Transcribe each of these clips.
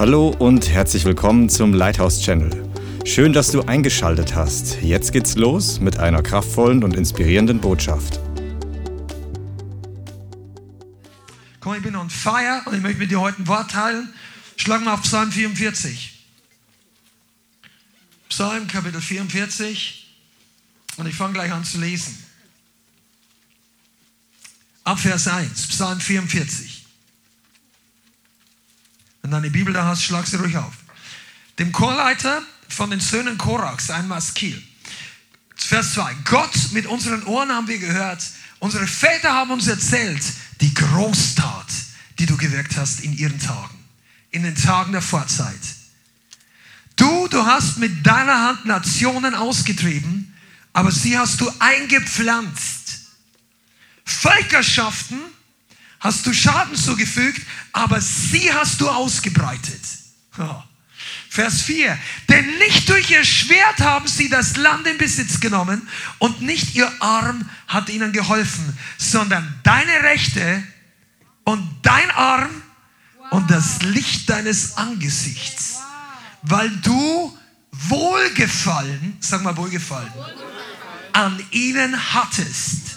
Hallo und herzlich willkommen zum Lighthouse Channel. Schön, dass du eingeschaltet hast. Jetzt geht's los mit einer kraftvollen und inspirierenden Botschaft. Komm, ich bin on fire und ich möchte mit dir heute ein Wort teilen. Schlag mal auf Psalm 44. Psalm Kapitel 44 und ich fange gleich an zu lesen. Ab Vers 1, Psalm 44. Wenn du deine Bibel da hast, schlag sie ruhig auf. Dem Chorleiter von den Söhnen Korachs, ein Maskil. Vers 2. Gott, mit unseren Ohren haben wir gehört, unsere Väter haben uns erzählt, die Großtat, die du gewirkt hast in ihren Tagen, in den Tagen der Vorzeit. Du, du hast mit deiner Hand Nationen ausgetrieben, aber sie hast du eingepflanzt. Völkerschaften hast du Schaden zugefügt, aber sie hast du ausgebreitet. Vers 4. Denn nicht durch ihr Schwert haben sie das Land in Besitz genommen und nicht ihr Arm hat ihnen geholfen, sondern deine Rechte und dein Arm und das Licht deines Angesichts. Weil du Wohlgefallen, sag mal Wohlgefallen, an ihnen hattest.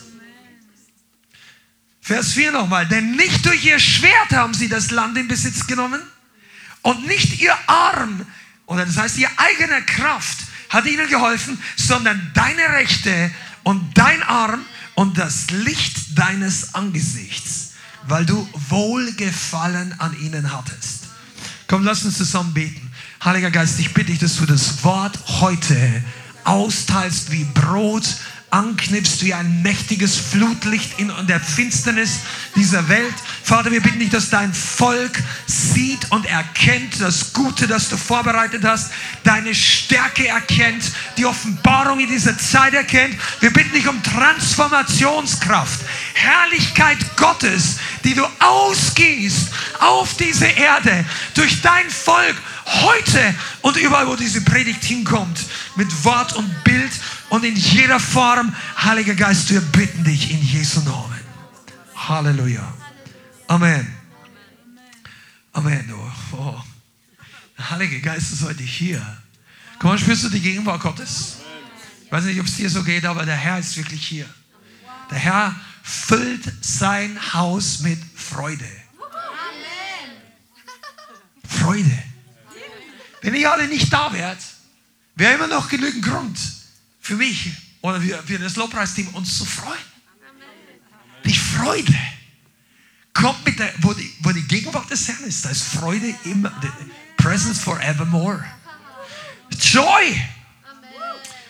Vers 4 nochmal. Denn nicht durch ihr Schwert haben sie das Land in Besitz genommen und nicht ihr Arm, oder das heißt, ihr eigener Kraft hat ihnen geholfen, sondern deine Rechte und dein Arm und das Licht deines Angesichts, weil du Wohlgefallen an ihnen hattest. Komm, lass uns zusammen beten. Heiliger Geist, ich bitte dich, dass du das Wort heute austeilst wie Brot anknipst wie ein mächtiges Flutlicht in der Finsternis dieser Welt. Vater, wir bitten dich, dass dein Volk sieht und erkennt das Gute, das du vorbereitet hast, deine Stärke erkennt, die Offenbarung in dieser Zeit erkennt. Wir bitten dich um Transformationskraft, Herrlichkeit Gottes, die du ausgießt auf diese Erde durch dein Volk heute und überall, wo diese Predigt hinkommt, mit Wort und Bild und in jeder Form. Heiliger Geist, wir bitten dich in Jesu Namen. Halleluja. Amen. Amen. Oh, oh. Der Heilige Geist ist heute hier. Komm mal, spürst du die Gegenwart Gottes? Ich weiß nicht, ob es dir so geht, aber der Herr ist wirklich hier. Der Herr füllt sein Haus mit Freude. Freude. Wenn ihr alle nicht da wärt, wäre immer noch genügend Grund, für mich oder für, für das Lobpreisteam uns zu freuen. Die Freude kommt mit der, wo die, wo die Gegenwart des Herrn ist, da ist Freude immer, presence forevermore. Joy.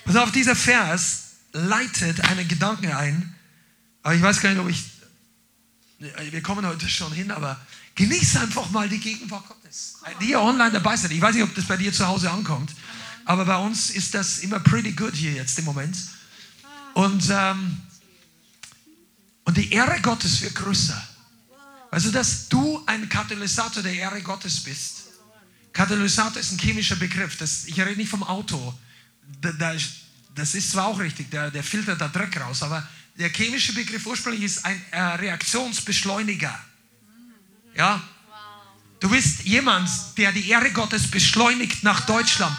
Pass auf, dieser Vers leitet einen Gedanken ein, aber ich weiß gar nicht, ob ich, wir kommen heute schon hin, aber genieße einfach mal die Gegenwart Gottes. Die ihr online dabei seid. Ich weiß nicht, ob das bei dir zu Hause ankommt. Aber bei uns ist das immer pretty good hier jetzt im Moment. Und, ähm, und die Ehre Gottes wird größer. Also, dass du ein Katalysator der Ehre Gottes bist. Katalysator ist ein chemischer Begriff. Das, ich rede nicht vom Auto. Da, da, das ist zwar auch richtig, der, der filtert da Dreck raus, aber der chemische Begriff ursprünglich ist ein äh, Reaktionsbeschleuniger. Ja, Du bist jemand, der die Ehre Gottes beschleunigt nach Deutschland.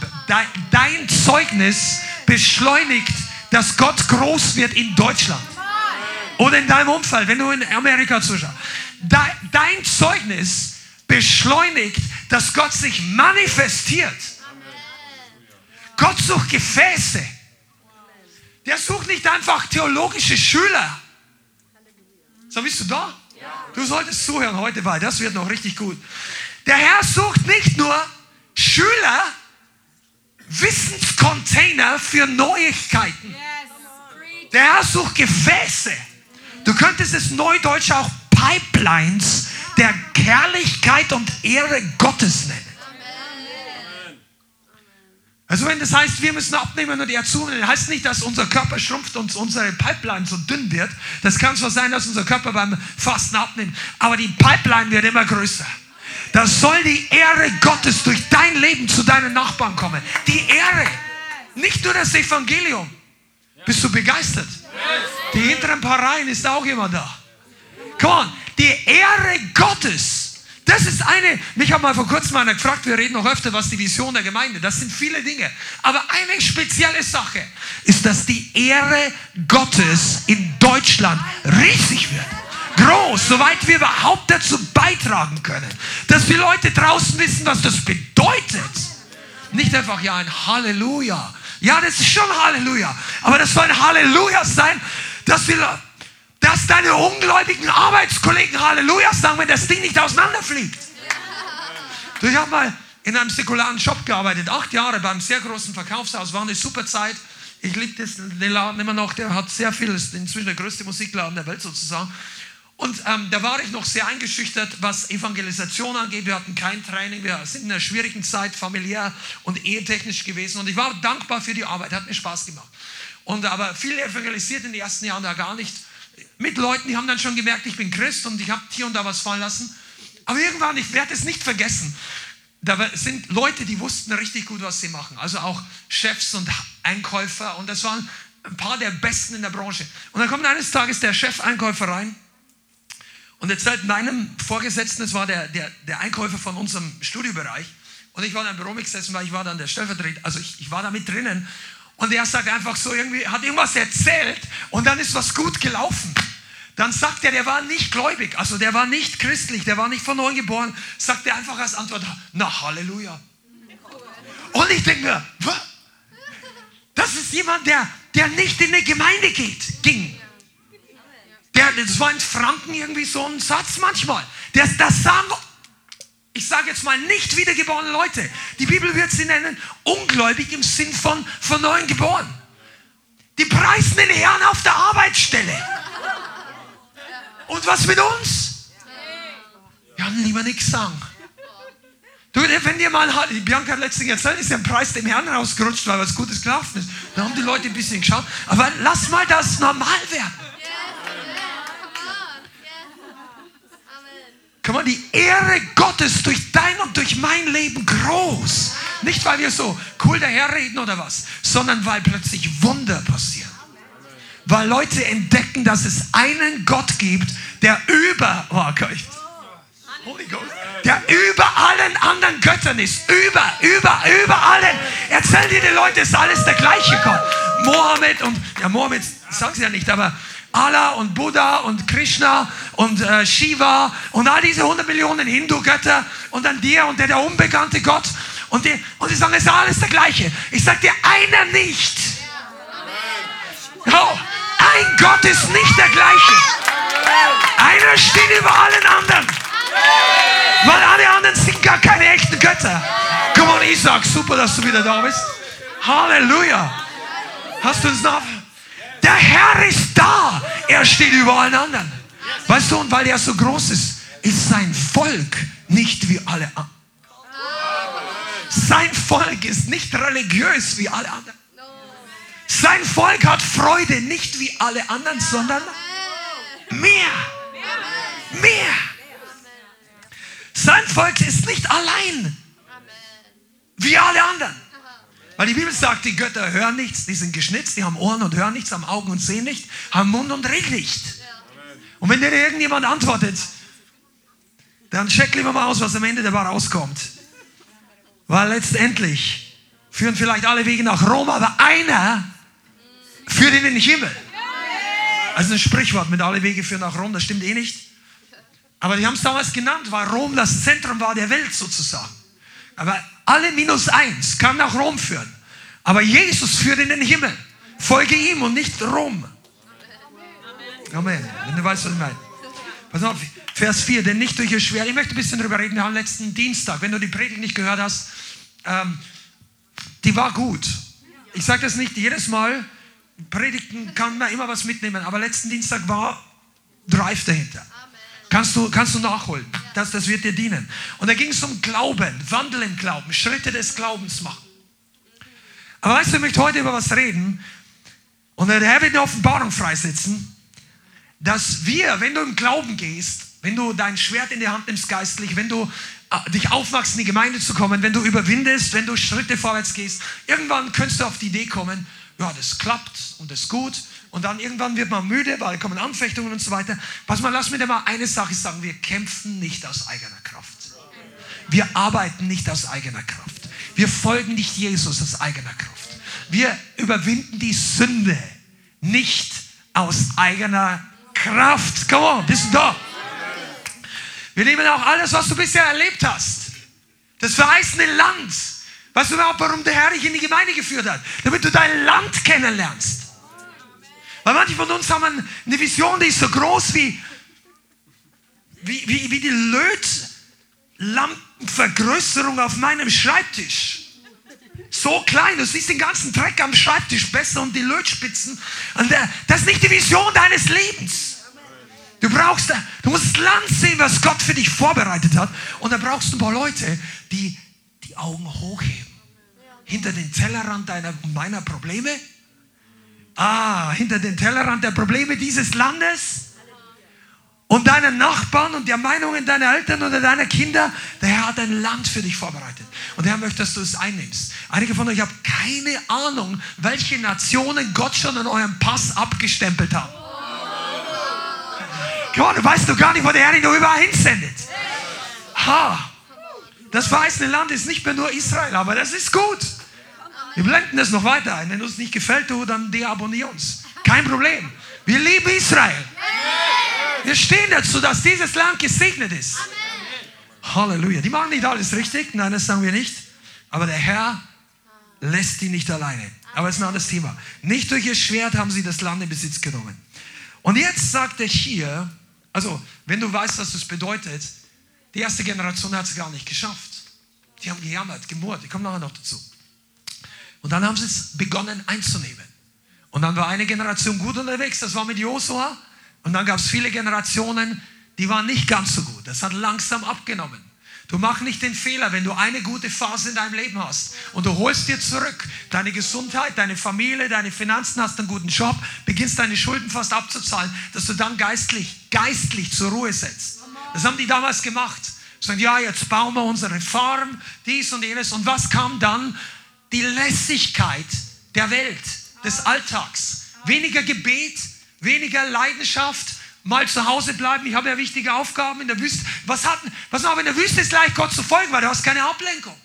Dein Zeugnis beschleunigt, dass Gott groß wird in Deutschland. Oder in deinem Umfeld, wenn du in Amerika zuschaust. Dein Zeugnis beschleunigt, dass Gott sich manifestiert. Gott sucht Gefäße. Der sucht nicht einfach theologische Schüler. So bist du da? Du solltest zuhören heute, weil das wird noch richtig gut. Der Herr sucht nicht nur Schüler, Wissenscontainer für Neuigkeiten. Der Herr sucht Gefäße. Du könntest es neudeutsch auch Pipelines der Herrlichkeit und Ehre Gottes nennen. Also wenn das heißt, wir müssen abnehmen und er zunehmen, heißt nicht, dass unser Körper schrumpft und unsere Pipeline so dünn wird. Das kann zwar sein, dass unser Körper beim Fasten abnimmt, aber die Pipeline wird immer größer. Da soll die Ehre Gottes durch dein Leben zu deinen Nachbarn kommen. Die Ehre, nicht nur das Evangelium. Bist du begeistert? Die hinteren paar Reihen ist auch immer da. Come on, die Ehre Gottes, Das ist eine, mich hat mal vor kurzem einer gefragt, wir reden noch öfter, was die Vision der Gemeinde, das sind viele Dinge. Aber eine spezielle Sache ist, dass die Ehre Gottes in Deutschland riesig wird. Groß, soweit wir überhaupt dazu beitragen können. Dass die Leute draußen wissen, was das bedeutet. Nicht einfach, ja, ein Halleluja. Ja, das ist schon Halleluja. Aber das soll ein Halleluja sein, dass wir dass deine ungläubigen Arbeitskollegen Halleluja sagen, wenn das Ding nicht auseinanderfliegt. Du, ich habe mal in einem säkularen Shop gearbeitet, acht Jahre beim sehr großen Verkaufshaus, war eine super Zeit. Ich liebe den Laden immer noch, der hat sehr viel, ist inzwischen der größte Musikladen der Welt sozusagen. Und ähm, da war ich noch sehr eingeschüchtert, was Evangelisation angeht. Wir hatten kein Training, wir sind in einer schwierigen Zeit familiär und ehetechnisch gewesen. Und ich war dankbar für die Arbeit, hat mir Spaß gemacht. Und aber viel evangelisiert in den ersten Jahren da gar nicht mit Leuten, die haben dann schon gemerkt, ich bin Christ und ich habe hier und da was fallen lassen. Aber irgendwann, ich werde es nicht vergessen, da sind Leute, die wussten richtig gut, was sie machen. Also auch Chefs und Einkäufer und das waren ein paar der Besten in der Branche. Und dann kommt eines Tages der Chef-Einkäufer rein und erzählt meinem Vorgesetzten, das war der, der, der Einkäufer von unserem Studiobereich, und ich war in einem Büro gesessen, weil ich war dann der Stellvertreter, also ich, ich war da mit drinnen und er sagt einfach so irgendwie, hat irgendwas erzählt und dann ist was gut gelaufen. Dann sagt er, der war nicht gläubig, also der war nicht christlich, der war nicht von neuem geboren, sagt er einfach als Antwort, na Halleluja. Und ich denke mir, das ist jemand, der, der nicht in eine Gemeinde geht, ging. Der, das war in Franken irgendwie so ein Satz manchmal. Das, das sagen ich sage jetzt mal nicht wiedergeborene Leute. Die Bibel wird sie nennen ungläubig im Sinn von von neuem geboren. Die preisen den Herrn auf der Arbeitsstelle. Und was mit uns? Ja, lieber nichts sagen. Du, wenn dir mal, Bianca hat letztens erzählt, ist der Preis dem Herrn rausgerutscht, weil was Gutes gelaufen ist. Da haben die Leute ein bisschen geschaut. Aber lass mal das normal werden. Komm mal, die Ehre Gottes durch dein und durch mein Leben groß. Nicht, weil wir so cool daherreden oder was, sondern weil plötzlich Wunder passieren. Weil Leute entdecken, dass es einen Gott gibt, der über, oh Gott, Holy Ghost, der über allen anderen Göttern ist. Über, über, über allen. Erzähl dir die Leute, es ist alles der gleiche Gott. Mohammed und, ja, Mohammed sagen sie ja nicht, aber Allah und Buddha und Krishna und äh, Shiva und all diese 100 Millionen Hindu-Götter und dann dir und der, der unbekannte Gott. Und die, und sagen, es ist alles der gleiche. Ich sage dir, einer nicht. Oh, ein Gott ist nicht der gleiche. Einer steht über allen anderen. Weil alle anderen sind gar keine echten Götter. Komm on, Isaac, super, dass du wieder da bist. Halleluja. Hast du es noch? Der Herr ist da. Er steht über allen anderen. Weißt du, und weil er so groß ist, ist sein Volk nicht wie alle anderen. Sein Volk ist nicht religiös wie alle anderen. Sein Volk hat Freude nicht wie alle anderen, sondern mehr. Mehr. Sein Volk ist nicht allein wie alle anderen. Weil die Bibel sagt, die Götter hören nichts, die sind geschnitzt, die haben Ohren und hören nichts, haben Augen und sehen nicht, haben Mund und reden nicht. Und wenn dir irgendjemand antwortet, dann check lieber mal aus, was am Ende dabei rauskommt. Weil letztendlich führen vielleicht alle Wege nach Rom, aber einer führt in den Himmel. Also ein Sprichwort mit alle Wege führen nach Rom, das stimmt eh nicht. Aber die haben es damals genannt, weil Rom das Zentrum war der Welt sozusagen. Aber alle minus eins kann nach Rom führen. Aber Jesus führt in den Himmel. Folge ihm und nicht Rom. Amen. Wenn du weißt, was ich meine. Pass auf, Vers 4, denn nicht durch ihr Schwert. Ich möchte ein bisschen darüber reden. Wir haben letzten Dienstag, wenn du die Predigt nicht gehört hast, ähm, die war gut. Ich sage das nicht jedes Mal. Predigten kann man immer was mitnehmen, aber letzten Dienstag war Drive dahinter. Kannst du, kannst du nachholen. Das, das wird dir dienen. Und da ging es um Glauben, Wandel im Glauben, Schritte des Glaubens machen. Aber weißt du, ich möchte heute über was reden. Und der Herr wird eine Offenbarung freisetzen, dass wir, wenn du im Glauben gehst, wenn du dein Schwert in die Hand nimmst geistlich, wenn du äh, dich aufmachst, in die Gemeinde zu kommen, wenn du überwindest, wenn du Schritte vorwärts gehst, irgendwann könntest du auf die Idee kommen, ja, das klappt und das ist gut und dann irgendwann wird man müde, weil kommen Anfechtungen und so weiter. Pass mal, lass mir dir mal eine Sache sagen. Wir kämpfen nicht aus eigener Kraft. Wir arbeiten nicht aus eigener Kraft. Wir folgen nicht Jesus aus eigener Kraft. Wir überwinden die Sünde nicht aus eigener Kraft. Come on, bist du da? Wir nehmen auch alles, was du bisher erlebt hast. Das verheißene Land. Weißt du überhaupt, warum der Herr dich in die Gemeinde geführt hat? Damit du dein Land kennenlernst. Weil manche von uns haben eine Vision, die ist so groß wie, wie, wie, wie die Lötlampenvergrößerung auf meinem Schreibtisch. So klein, du siehst den ganzen Dreck am Schreibtisch besser und die Lötspitzen. Und das ist nicht die Vision deines Lebens. Du brauchst, du musst das Land sehen, was Gott für dich vorbereitet hat. Und da brauchst du ein paar Leute, die Augen hochheben. Hinter den Tellerrand deiner meiner Probleme. Ah, hinter den Tellerrand der Probleme dieses Landes und deiner Nachbarn und der Meinungen deiner Eltern oder deiner Kinder. Der Herr hat ein Land für dich vorbereitet. Und der Herr möchte, dass du es einnimmst. Einige von euch haben keine Ahnung, welche Nationen Gott schon an eurem Pass abgestempelt hat. Gott, weißt du gar nicht, wo der Herr dich noch überall hinsendet. Ha! Das verheißene Land ist nicht mehr nur Israel, aber das ist gut. Wir blenden das noch weiter ein. Wenn uns nicht gefällt, du, dann deabonnier uns. Kein Problem. Wir lieben Israel. Wir stehen dazu, dass dieses Land gesegnet ist. Halleluja. Die machen nicht alles richtig. Nein, das sagen wir nicht. Aber der Herr lässt die nicht alleine. Aber es ist ein anderes Thema. Nicht durch ihr Schwert haben sie das Land in Besitz genommen. Und jetzt sagt er hier, also wenn du weißt, was das bedeutet, die erste Generation hat es gar nicht geschafft. Die haben gejammert, gemurrt. Ich komme nachher noch dazu. Und dann haben sie es begonnen einzunehmen. Und dann war eine Generation gut unterwegs, das war mit Josua. Und dann gab es viele Generationen, die waren nicht ganz so gut. Das hat langsam abgenommen. Du mach nicht den Fehler, wenn du eine gute Phase in deinem Leben hast und du holst dir zurück deine Gesundheit, deine Familie, deine Finanzen, hast einen guten Job, beginnst deine Schulden fast abzuzahlen, dass du dann geistlich, geistlich zur Ruhe setzt. Das haben die damals gemacht. Sagen, ja, jetzt bauen wir unsere Farm, dies und jenes. Und was kam dann? Die Lässigkeit der Welt, des Alltags. Weniger Gebet, weniger Leidenschaft, mal zu Hause bleiben. Ich habe ja wichtige Aufgaben in der Wüste. Was hat, was noch in der Wüste ist leicht Gott zu folgen, weil du hast keine Ablenkung.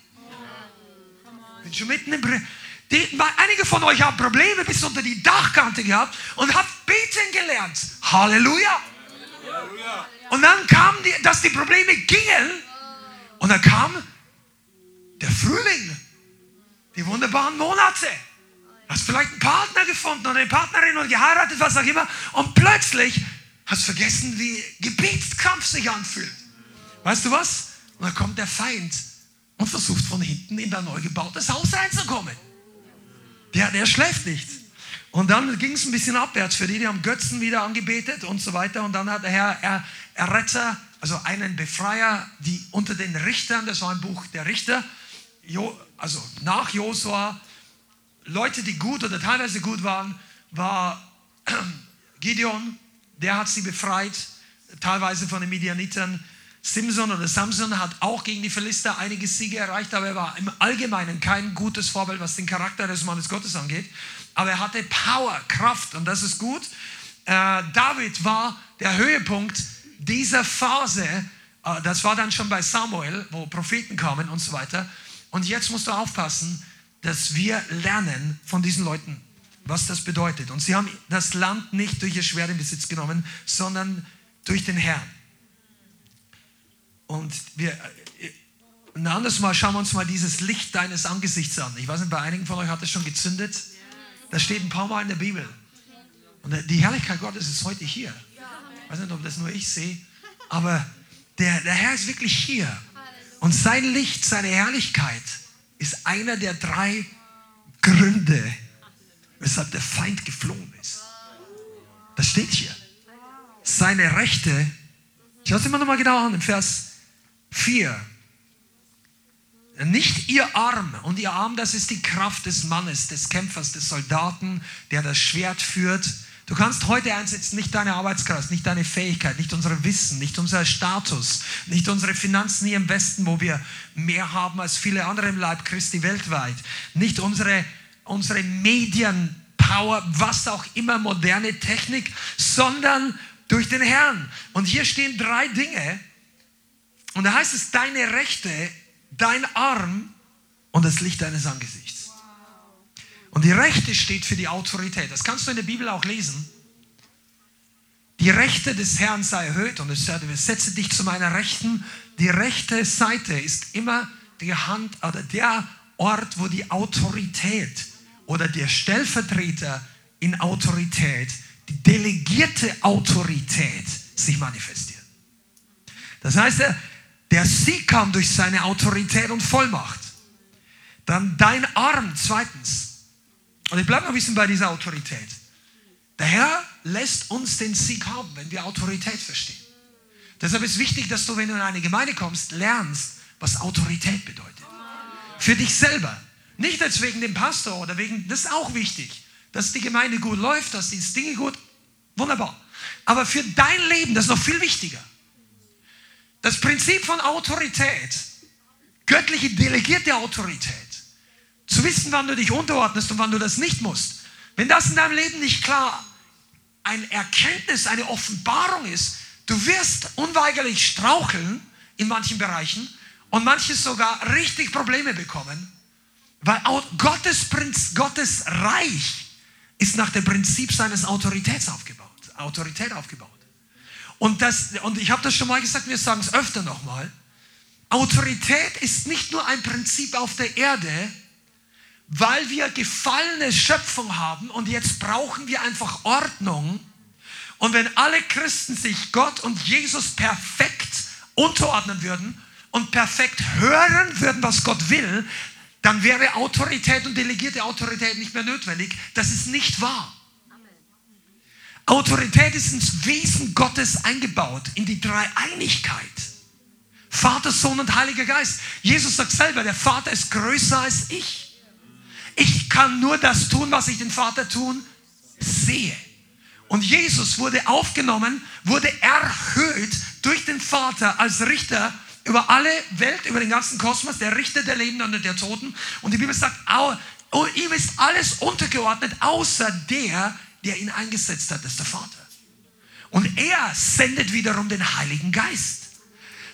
Bin schon mitten im die, einige von euch haben Probleme bis unter die Dachkante gehabt und habt beten gelernt. Halleluja. Und dann kam, die, dass die Probleme gingen und dann kam der Frühling, die wunderbaren Monate. Hast vielleicht einen Partner gefunden oder eine Partnerin und geheiratet, was auch immer. Und plötzlich hast du vergessen, wie Gebetskampf sich anfühlt. Weißt du was? Und dann kommt der Feind und versucht von hinten in dein neu gebautes Haus reinzukommen. Der, der schläft nicht. Und dann ging es ein bisschen abwärts für die, die haben Götzen wieder angebetet und so weiter. Und dann hat der Herr er, Erretter, also einen Befreier, die unter den Richtern, das war ein Buch der Richter, jo, also nach Josua, Leute, die gut oder teilweise gut waren, war Gideon, der hat sie befreit, teilweise von den Midianitern. Simson oder Samson hat auch gegen die Philister einige Siege erreicht, aber er war im Allgemeinen kein gutes Vorbild, was den Charakter des Mannes Gottes angeht. Aber er hatte Power, Kraft und das ist gut. Äh, David war der Höhepunkt dieser Phase. Äh, das war dann schon bei Samuel, wo Propheten kamen und so weiter. Und jetzt musst du aufpassen, dass wir lernen von diesen Leuten, was das bedeutet. Und sie haben das Land nicht durch ihr Schwert in Besitz genommen, sondern durch den Herrn. Und wir, äh, ein anderes Mal schauen wir uns mal dieses Licht deines Angesichts an. Ich weiß nicht, bei einigen von euch hat es schon gezündet. Das steht ein paar Mal in der Bibel. Und die Herrlichkeit Gottes ist heute hier. Ich weiß nicht, ob das nur ich sehe, aber der, der Herr ist wirklich hier. Und sein Licht, seine Herrlichkeit ist einer der drei Gründe, weshalb der Feind geflohen ist. Das steht hier. Seine Rechte, schau es immer noch mal genau an, im Vers 4. Nicht ihr Arm, und ihr Arm, das ist die Kraft des Mannes, des Kämpfers, des Soldaten, der das Schwert führt. Du kannst heute einsetzen, nicht deine Arbeitskraft, nicht deine Fähigkeit, nicht unser Wissen, nicht unser Status, nicht unsere Finanzen hier im Westen, wo wir mehr haben als viele andere im Leib Christi weltweit, nicht unsere, unsere Medienpower, was auch immer, moderne Technik, sondern durch den Herrn. Und hier stehen drei Dinge, Und da heißt es, deine Rechte, dein Arm und das Licht deines Angesichts. Und die Rechte steht für die Autorität. Das kannst du in der Bibel auch lesen. Die Rechte des Herrn sei erhöht und es sagt, setze dich zu meiner Rechten. Die rechte Seite ist immer die Hand oder der Ort, wo die Autorität oder der Stellvertreter in Autorität, die delegierte Autorität sich manifestiert. Das heißt, der Sieg kam durch seine Autorität und Vollmacht. Dann dein Arm, zweitens. Und ich bleibe noch ein bisschen bei dieser Autorität. Der Herr lässt uns den Sieg haben, wenn wir Autorität verstehen. Deshalb ist wichtig, dass du, wenn du in eine Gemeinde kommst, lernst, was Autorität bedeutet. Für dich selber. Nicht als wegen dem Pastor oder wegen, das ist auch wichtig, dass die Gemeinde gut läuft, dass die Dinge gut, wunderbar. Aber für dein Leben, das ist noch viel wichtiger. Das Prinzip von Autorität, göttliche delegierte Autorität, zu wissen, wann du dich unterordnest und wann du das nicht musst. Wenn das in deinem Leben nicht klar ein Erkenntnis, eine Offenbarung ist, du wirst unweigerlich straucheln in manchen Bereichen und manches sogar richtig Probleme bekommen, weil Gottes, Prinz, Gottes Reich ist nach dem Prinzip seines Autoritäts aufgebaut, Autorität aufgebaut. Und, das, und ich habe das schon mal gesagt, wir sagen es öfter nochmal. Autorität ist nicht nur ein Prinzip auf der Erde, weil wir gefallene Schöpfung haben und jetzt brauchen wir einfach Ordnung. Und wenn alle Christen sich Gott und Jesus perfekt unterordnen würden und perfekt hören würden, was Gott will, dann wäre Autorität und delegierte Autorität nicht mehr notwendig. Das ist nicht wahr. Autorität ist ins Wesen Gottes eingebaut, in die Dreieinigkeit. Vater, Sohn und Heiliger Geist. Jesus sagt selber, der Vater ist größer als ich. Ich kann nur das tun, was ich den Vater tun sehe. Und Jesus wurde aufgenommen, wurde erhöht durch den Vater als Richter über alle Welt, über den ganzen Kosmos, der Richter der Lebenden und der Toten. Und die Bibel sagt, oh, ihm ist alles untergeordnet, außer der, der ihn eingesetzt hat, ist der Vater. Und er sendet wiederum den Heiligen Geist.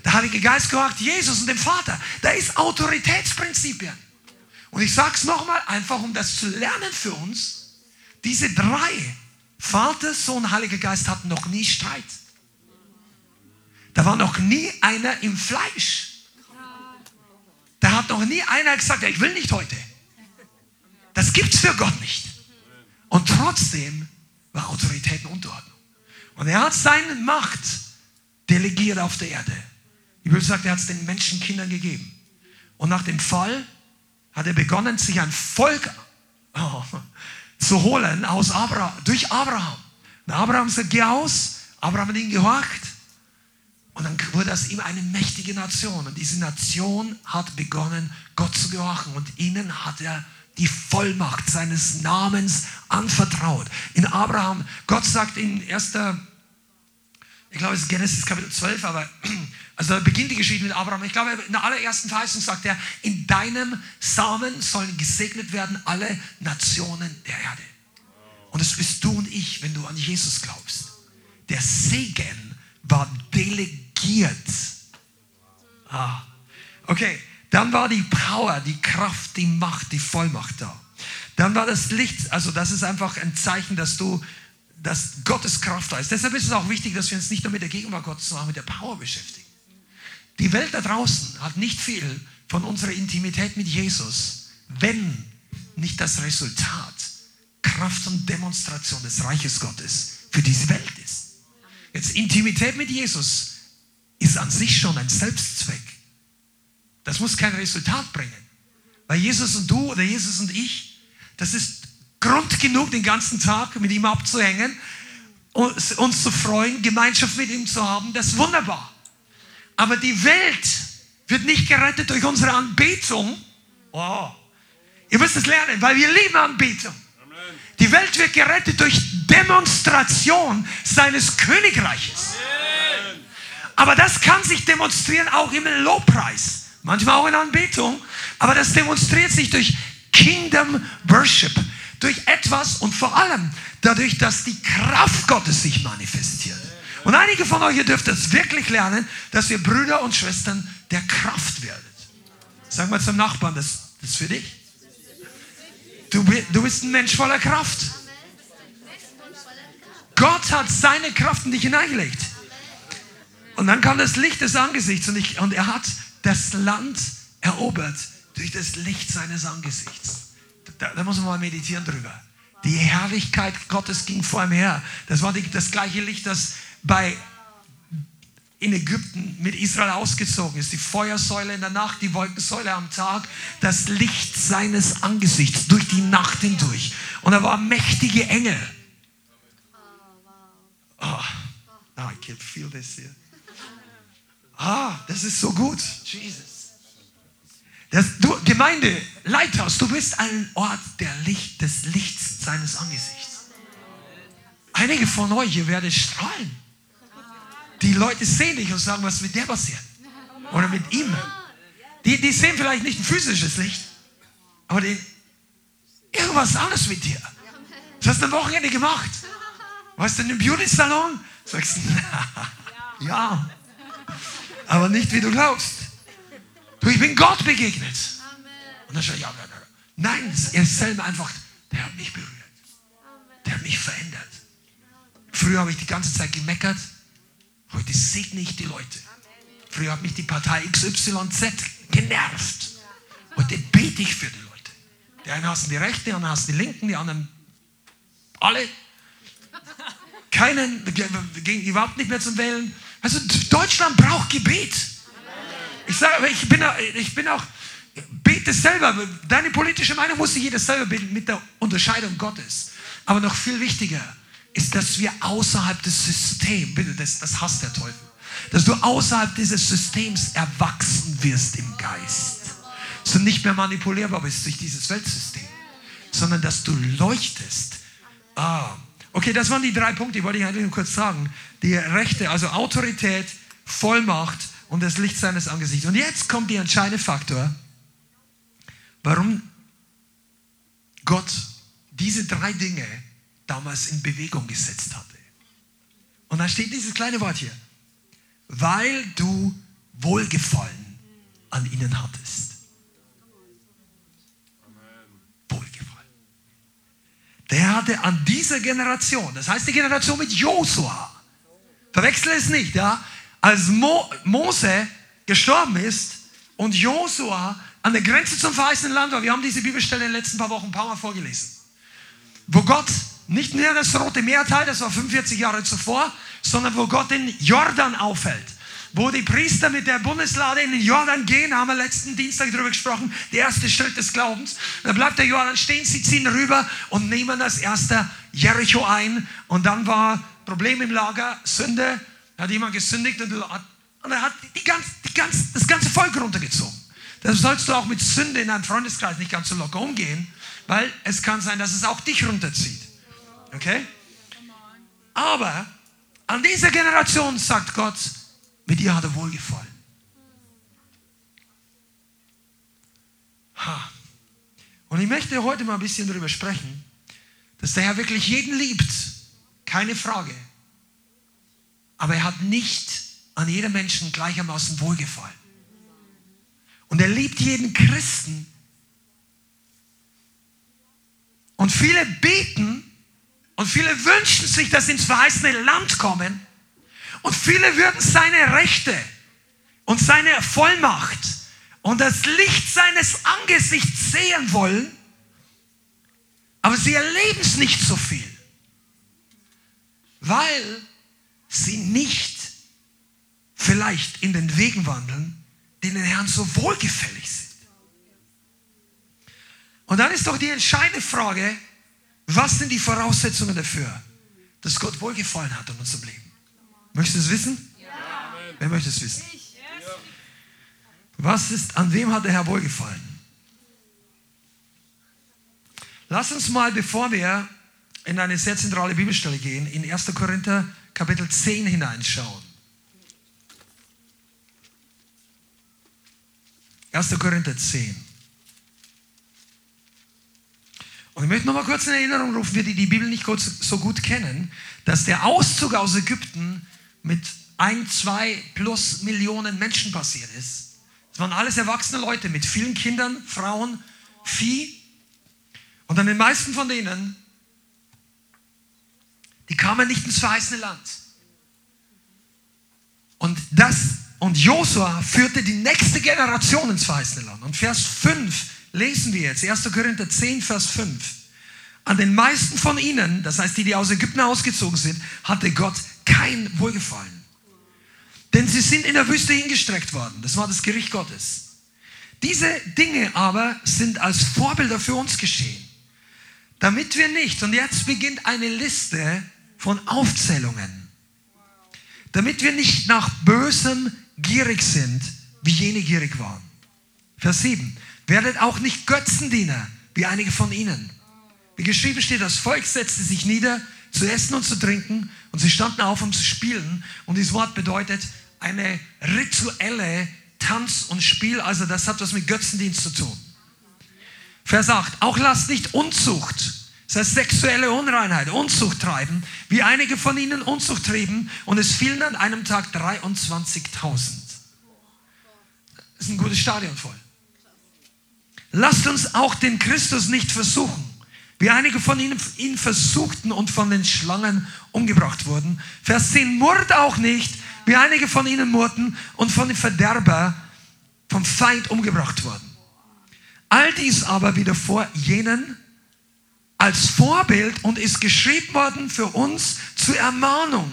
Der Heilige Geist gehört Jesus und dem Vater. Da ist Autoritätsprinzipien. Und ich sage es nochmal, einfach um das zu lernen für uns. Diese drei, Vater, Sohn, Heiliger Geist, hatten noch nie Streit. Da war noch nie einer im Fleisch. Da hat noch nie einer gesagt, ich will nicht heute. Das gibt es für Gott nicht. Und trotzdem war Autorität eine Unterordnung. Und er hat seine Macht delegiert auf der Erde. Die Bibel sagt, er hat es den Menschenkindern gegeben. Und nach dem Fall hat er begonnen, sich ein Volk oh, zu holen aus Abraham, durch Abraham. Und Abraham sagt, geh aus. Abraham hat ihn gehorcht. Und dann wurde aus ihm eine mächtige Nation. Und diese Nation hat begonnen, Gott zu gehorchen. Und ihnen hat er die Vollmacht seines Namens anvertraut. In Abraham, Gott sagt in 1. Ich glaube, es ist Genesis Kapitel 12, aber also da beginnt die Geschichte mit Abraham. Ich glaube, in der allerersten Verheißung sagt er, in deinem Samen sollen gesegnet werden alle Nationen der Erde. Und das bist du und ich, wenn du an Jesus glaubst. Der Segen war delegiert. Ah. Okay, dann war die Power, die Kraft, die Macht, die Vollmacht da. Dann war das Licht, also das ist einfach ein Zeichen, dass du, dass Gottes Kraft da ist. Deshalb ist es auch wichtig, dass wir uns nicht nur mit der Gegenwart Gottes, sondern mit der Power beschäftigen. Die Welt da draußen hat nicht viel von unserer Intimität mit Jesus, wenn nicht das Resultat Kraft und Demonstration des Reiches Gottes für diese Welt ist. Jetzt Intimität mit Jesus ist an sich schon ein Selbstzweck. Das muss kein Resultat bringen. Weil Jesus und du oder Jesus und ich, das ist Grund genug, den ganzen Tag mit ihm abzuhängen, uns, uns zu freuen, Gemeinschaft mit ihm zu haben. Das ist wunderbar. Aber die Welt wird nicht gerettet durch unsere Anbetung. Oh. Ihr müsst es lernen, weil wir lieben Anbetung. Die Welt wird gerettet durch Demonstration seines Königreiches. Aber das kann sich demonstrieren auch im Lobpreis, manchmal auch in Anbetung, aber das demonstriert sich durch Kingdom Worship, durch etwas und vor allem dadurch, dass die Kraft Gottes sich manifestiert. Und einige von euch, ihr dürft es wirklich lernen, dass ihr Brüder und Schwestern der Kraft werdet. Sag mal zum Nachbarn, das, das ist für dich. Du, du bist ein Mensch voller Kraft. Gott hat seine Kraft in dich hineingelegt. Und dann kam das Licht des Angesichts und, ich, und er hat das Land erobert durch das Licht seines Angesichts. Da, da muss man mal meditieren drüber. Die Herrlichkeit Gottes ging vor ihm her. Das war die, das gleiche Licht, das bei in Ägypten mit Israel ausgezogen ist. Die Feuersäule in der Nacht, die Wolkensäule am Tag, das Licht seines Angesichts durch die Nacht hindurch. Und da waren mächtige Engel. Oh, I can feel this here. Ah, das ist so gut. Jesus. Das, du, Gemeinde, Leithaus, du bist ein Ort der Licht, des Lichts seines Angesichts. Einige von euch, ihr werdet strahlen. Die Leute sehen dich und sagen, was mit der passiert. Oder mit ihm. Die, die sehen vielleicht nicht ein physisches Licht, aber die, irgendwas anderes mit dir. Was hast du am Wochenende gemacht? Warst du in einem Beauty-Salon? Sagst du, ja. Aber nicht, wie du glaubst. Du, ich bin Gott begegnet. Und dann schaue ich, ja, nein, er ist selber einfach, der hat mich berührt. Der hat mich verändert. Früher habe ich die ganze Zeit gemeckert. Heute segne ich die Leute. Früher hat mich die Partei XYZ genervt. Heute bete ich für die Leute. Die einen hassen die Rechten, die anderen hassen die Linken, die anderen alle. Keinen, gehen überhaupt nicht mehr zum Wählen. Also Deutschland braucht Gebet. Ich sage, ich bin, ich bin auch, bete selber. Deine politische Meinung muss sich jeder selber beten mit der Unterscheidung Gottes. Aber noch viel wichtiger, ist, dass wir außerhalb des Systems, bitte, das, das hasst der Teufel, dass du außerhalb dieses Systems erwachsen wirst im Geist. Dass du nicht mehr manipulierbar bist durch dieses Weltsystem, sondern dass du leuchtest. Ah, okay, das waren die drei Punkte, die wollte ich eigentlich nur kurz sagen. Die Rechte, also Autorität, Vollmacht und das Licht seines Angesichts. Und jetzt kommt der entscheidende Faktor, warum Gott diese drei Dinge damals in Bewegung gesetzt hatte. Und da steht dieses kleine Wort hier. Weil du Wohlgefallen an ihnen hattest. Wohlgefallen. Der hatte an dieser Generation, das heißt die Generation mit Josua, verwechsel es nicht, ja, als Mo Mose gestorben ist und Josua an der Grenze zum verheißenen Land war, wir haben diese Bibelstelle in den letzten paar Wochen ein paar Mal vorgelesen, wo Gott nicht mehr das Rote Meer teilt, das war 45 Jahre zuvor, sondern wo Gott den Jordan aufhält. Wo die Priester mit der Bundeslade in den Jordan gehen, haben wir letzten Dienstag darüber gesprochen, der erste Schritt des Glaubens. Da bleibt der Jordan stehen, sie ziehen rüber und nehmen das erste Jericho ein. Und dann war Problem im Lager, Sünde, hat jemand gesündigt und, und er hat die ganz, die ganz, das ganze Volk runtergezogen. Das sollst du auch mit Sünde in deinem Freundeskreis nicht ganz so locker umgehen, weil es kann sein, dass es auch dich runterzieht. Okay? Aber an dieser Generation sagt Gott, mit ihr hat er wohlgefallen. Ha. Und ich möchte heute mal ein bisschen darüber sprechen, dass der Herr wirklich jeden liebt. Keine Frage. Aber er hat nicht an jedem Menschen gleichermaßen wohlgefallen. Und er liebt jeden Christen. Und viele beten und viele wünschen sich, dass sie ins verheißene Land kommen. Und viele würden seine Rechte und seine Vollmacht und das Licht seines Angesichts sehen wollen. Aber sie erleben es nicht so viel, weil sie nicht vielleicht in den Wegen wandeln, die den Herrn so wohlgefällig sind. Und dann ist doch die entscheidende Frage, was sind die Voraussetzungen dafür, dass Gott wohlgefallen hat in unserem Leben? Möchtest du es wissen? Ja. Wer möchte es wissen? Was ist, an wem hat der Herr wohlgefallen? Lass uns mal, bevor wir in eine sehr zentrale Bibelstelle gehen, in 1. Korinther Kapitel 10 hineinschauen. 1. Korinther 10. Und ich möchte noch mal kurz in Erinnerung rufen, wir die die Bibel nicht so gut kennen, dass der Auszug aus Ägypten mit ein, zwei plus Millionen Menschen passiert ist. Es waren alles erwachsene Leute mit vielen Kindern, Frauen, Vieh. Und an den meisten von denen, die kamen nicht ins verheißene Land. Und das und Josua führte die nächste Generation ins verheißene Land. Und Vers 5 lesen wir jetzt, 1. Korinther 10, Vers 5. An den meisten von ihnen, das heißt die, die aus Ägypten ausgezogen sind, hatte Gott kein Wohlgefallen. Denn sie sind in der Wüste hingestreckt worden. Das war das Gericht Gottes. Diese Dinge aber sind als Vorbilder für uns geschehen. Damit wir nicht, und jetzt beginnt eine Liste von Aufzählungen, damit wir nicht nach Bösem gierig sind, wie jene gierig waren. Vers 7. Werdet auch nicht Götzendiener, wie einige von ihnen. Wie geschrieben steht, das Volk setzte sich nieder, zu essen und zu trinken, und sie standen auf, um zu spielen. Und dieses Wort bedeutet eine rituelle Tanz und Spiel, also das hat was mit Götzendienst zu tun. Vers 8. Auch lasst nicht Unzucht, das heißt sexuelle Unreinheit, Unzucht treiben, wie einige von ihnen Unzucht trieben, und es fielen an einem Tag 23.000. Das ist ein gutes Stadion voll. Lasst uns auch den Christus nicht versuchen, wie einige von ihnen ihn versuchten und von den Schlangen umgebracht wurden. Vers 10, murrt auch nicht, wie einige von ihnen murrten und von dem Verderber, vom Feind umgebracht wurden. All dies aber wieder vor jenen als Vorbild und ist geschrieben worden für uns zur Ermahnung,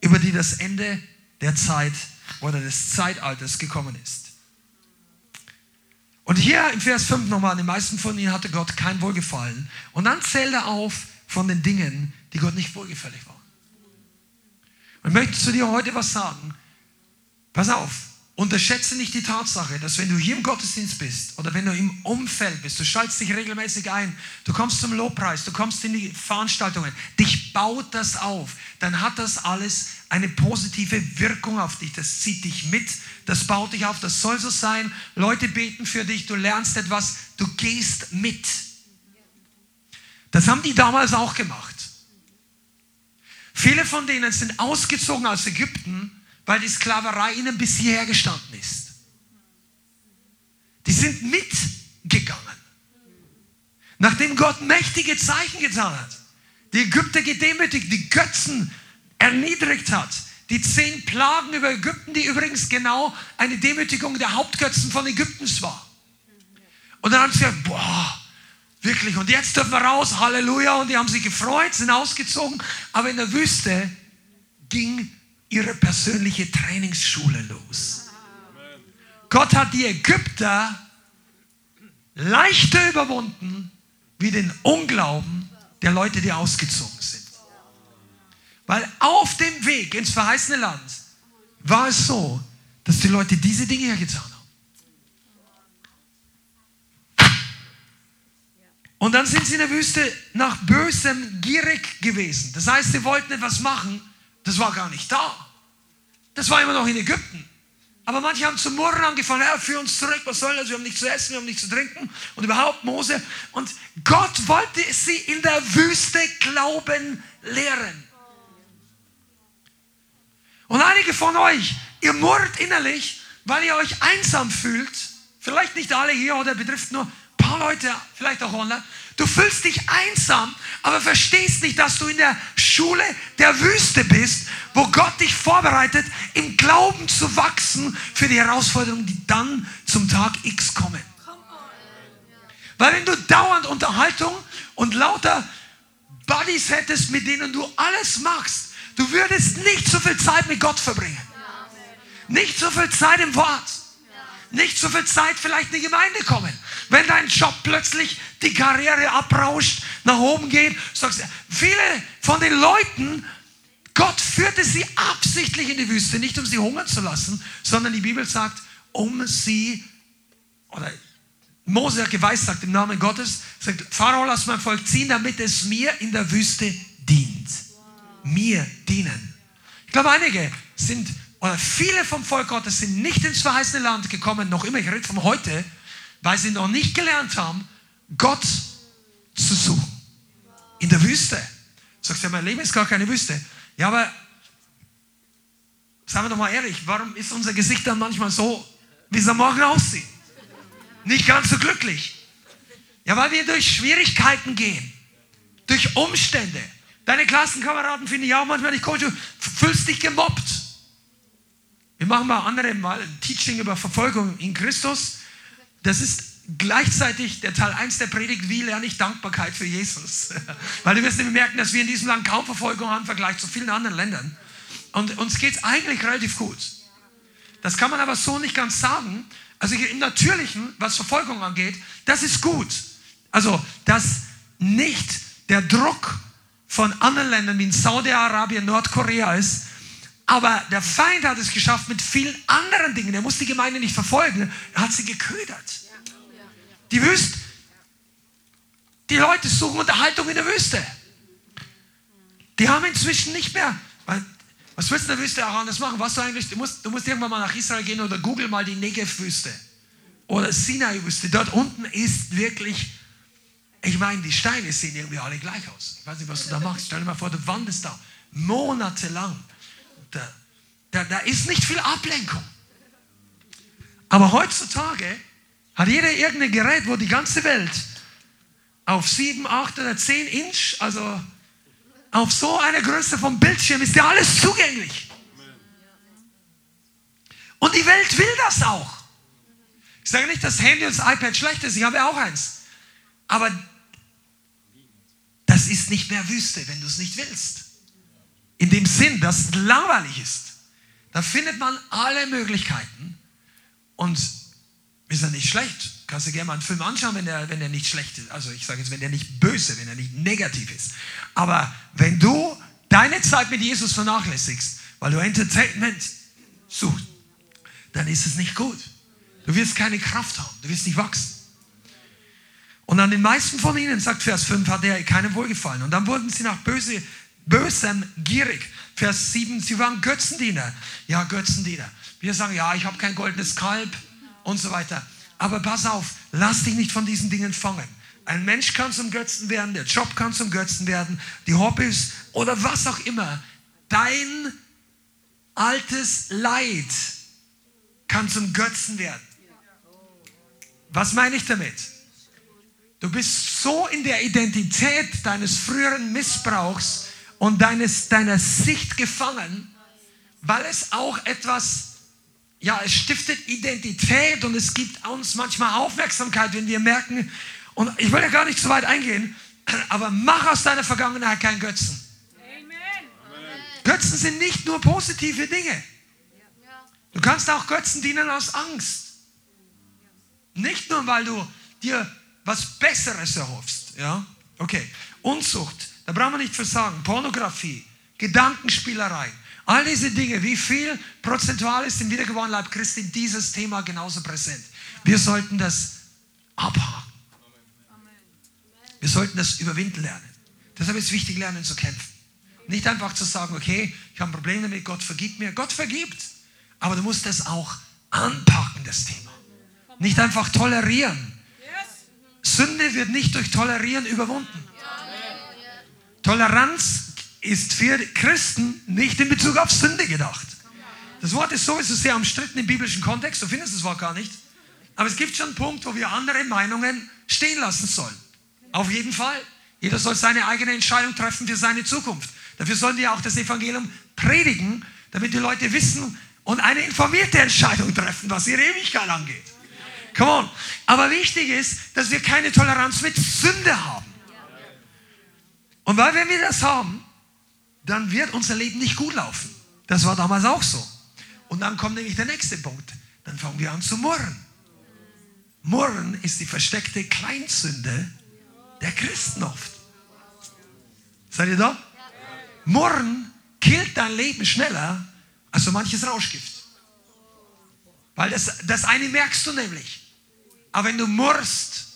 über die das Ende der Zeit oder des Zeitalters gekommen ist. Und hier im Vers 5 nochmal, den meisten von ihnen hatte Gott kein Wohlgefallen. Und dann zählt er auf von den Dingen, die Gott nicht wohlgefällig waren. Und ich möchte zu dir heute was sagen. Pass auf, unterschätze nicht die Tatsache, dass wenn du hier im Gottesdienst bist oder wenn du im Umfeld bist, du schaltest dich regelmäßig ein, du kommst zum Lobpreis, du kommst in die Veranstaltungen, dich baut das auf, dann hat das alles eine positive Wirkung auf dich. Das zieht dich mit, das baut dich auf, das soll so sein. Leute beten für dich, du lernst etwas, du gehst mit. Das haben die damals auch gemacht. Viele von denen sind ausgezogen aus Ägypten, weil die Sklaverei ihnen bis hierher gestanden ist. Die sind mitgegangen. Nachdem Gott mächtige Zeichen getan hat, die Ägypter gedemütigt, die Götzen erniedrigt hat, die zehn Plagen über Ägypten, die übrigens genau eine Demütigung der Hauptgötzen von Ägyptens war. Und dann haben sie gesagt, boah, wirklich, und jetzt dürfen wir raus, Halleluja, und die haben sich gefreut, sind ausgezogen, aber in der Wüste ging ihre persönliche Trainingsschule los. Gott hat die Ägypter leichter überwunden wie den Unglauben der Leute, die ausgezogen sind. Weil auf dem Weg ins verheißene Land war es so, dass die Leute diese Dinge hier haben. Und dann sind sie in der Wüste nach Bösem gierig gewesen. Das heißt, sie wollten etwas machen, das war gar nicht da. Das war immer noch in Ägypten. Aber manche haben zu murren angefangen, Herr, führ uns zurück, was soll das? Wir haben nichts zu essen, wir haben nichts zu trinken und überhaupt Mose. Und Gott wollte sie in der Wüste Glauben lehren. Und einige von euch, ihr murrt innerlich, weil ihr euch einsam fühlt. Vielleicht nicht alle hier oder betrifft nur ein paar Leute, vielleicht auch online. Du fühlst dich einsam, aber verstehst nicht, dass du in der Schule der Wüste bist, wo Gott dich vorbereitet, im Glauben zu wachsen für die Herausforderungen, die dann zum Tag X kommen. Weil wenn du dauernd Unterhaltung und lauter Buddies hättest, mit denen du alles machst, du würdest nicht so viel Zeit mit Gott verbringen. Nicht so viel Zeit im Wort. Nicht so viel Zeit vielleicht in die Gemeinde kommen. Wenn dein Job plötzlich die Karriere abrauscht, nach oben geht, sagst du, viele von den Leuten, Gott führte sie absichtlich in die Wüste, nicht um sie hungern zu lassen, sondern die Bibel sagt, um sie, oder Mose hat geweissagt im Namen Gottes, sagt, Pharao, lass mein Volk ziehen, damit es mir in der Wüste dient. Mir dienen. Ich glaube, einige sind, oder viele vom Volk Gottes sind nicht ins verheißene Land gekommen, noch immer, ich rede von heute, weil sie noch nicht gelernt haben, Gott zu suchen. In der Wüste. Sagst du, mein Leben ist gar keine Wüste. Ja, aber Sagen wir doch mal ehrlich, warum ist unser Gesicht dann manchmal so, wie es am Morgen aussieht? Nicht ganz so glücklich. Ja, weil wir durch Schwierigkeiten gehen, durch Umstände. Deine Klassenkameraden finde ich auch manchmal nicht komisch, du fühlst dich gemobbt. Wir machen mal andere mal ein Teaching über Verfolgung in Christus. Das ist gleichzeitig der Teil 1 der Predigt, wie lerne ich Dankbarkeit für Jesus. Weil du wirst nämlich merken, dass wir in diesem Land kaum Verfolgung haben im Vergleich zu vielen anderen Ländern. Und uns geht es eigentlich relativ gut. Das kann man aber so nicht ganz sagen. Also im Natürlichen, was Verfolgung angeht, das ist gut. Also, dass nicht der Druck von anderen Ländern wie in Saudi-Arabien, Nordkorea ist, aber der Feind hat es geschafft mit vielen anderen Dingen. Er muss die Gemeinde nicht verfolgen, er hat sie geködert. Die Wüste, die Leute suchen Unterhaltung in der Wüste. Die haben inzwischen nicht mehr, was willst du in der Wüste auch anders machen? Was du eigentlich, du musst, du musst irgendwann mal nach Israel gehen oder google mal die Negev-Wüste oder Sinai-Wüste. Dort unten ist wirklich, ich meine, die Steine sehen irgendwie alle gleich aus. Ich weiß nicht, was du da machst. Stell dir mal vor, du wanderst da monatelang. Da, da, da ist nicht viel Ablenkung. Aber heutzutage hat jeder irgendein Gerät, wo die ganze Welt auf 7, 8 oder 10 Inch, also auf so einer Größe vom Bildschirm ist ja alles zugänglich. Und die Welt will das auch. Ich sage nicht, dass Handy und das iPad schlecht ist, ich habe auch eins. Aber das ist nicht mehr Wüste, wenn du es nicht willst. In dem Sinn, dass es langweilig ist. Da findet man alle Möglichkeiten und ist ja nicht schlecht. Kannst du gerne mal einen Film anschauen, wenn der, wenn der nicht schlecht ist. Also ich sage jetzt, wenn der nicht böse, wenn er nicht negativ ist. Aber wenn du deine Zeit mit Jesus vernachlässigst, weil du Entertainment suchst, dann ist es nicht gut. Du wirst keine Kraft haben, du wirst nicht wachsen. Und an den meisten von ihnen, sagt Vers 5, hat er keinem wohlgefallen. Und dann wurden sie nach böse, bösem gierig. Vers 7, sie waren Götzendiener. Ja, Götzendiener. Wir sagen, ja, ich habe kein goldenes Kalb und so weiter. Aber pass auf, lass dich nicht von diesen Dingen fangen. Ein Mensch kann zum Götzen werden, der Job kann zum Götzen werden, die Hobbys oder was auch immer. Dein altes Leid kann zum Götzen werden. Was meine ich damit? Du bist so in der Identität deines früheren Missbrauchs und deines, deiner Sicht gefangen, weil es auch etwas ja, es stiftet Identität und es gibt uns manchmal Aufmerksamkeit, wenn wir merken, und ich will ja gar nicht so weit eingehen, aber mach aus deiner Vergangenheit keinen Götzen. Amen. Götzen sind nicht nur positive Dinge. Du kannst auch Götzen dienen aus Angst. Nicht nur, weil du dir was Besseres erhoffst. Ja? Okay. Unzucht, da brauchen wir nicht versagen. Pornografie, Gedankenspielerei, All diese Dinge, wie viel prozentual ist im wiedergeborenen Leib Christi dieses Thema genauso präsent? Wir sollten das abhaken. Wir sollten das überwinden lernen. Deshalb ist es wichtig, lernen zu kämpfen. Nicht einfach zu sagen, okay, ich habe ein Problem damit, Gott vergibt mir. Gott vergibt. Aber du musst das auch anpacken, das Thema. Nicht einfach tolerieren. Sünde wird nicht durch Tolerieren überwunden. Toleranz ist für Christen nicht in Bezug auf Sünde gedacht. Das Wort ist sowieso sehr umstritten im biblischen Kontext, du findest das Wort gar nicht. Aber es gibt schon einen Punkt, wo wir andere Meinungen stehen lassen sollen. Auf jeden Fall. Jeder soll seine eigene Entscheidung treffen für seine Zukunft. Dafür sollen wir auch das Evangelium predigen, damit die Leute wissen und eine informierte Entscheidung treffen, was ihre Ewigkeit angeht. Come on. Aber wichtig ist, dass wir keine Toleranz mit Sünde haben. Und weil wenn wir das haben, dann wird unser Leben nicht gut laufen. Das war damals auch so. Und dann kommt nämlich der nächste Punkt. Dann fangen wir an zu murren. Murren ist die versteckte Kleinsünde der Christen oft. Seid ihr da? Murren killt dein Leben schneller als so manches Rauschgift. Weil das, das eine merkst du nämlich. Aber wenn du murrst,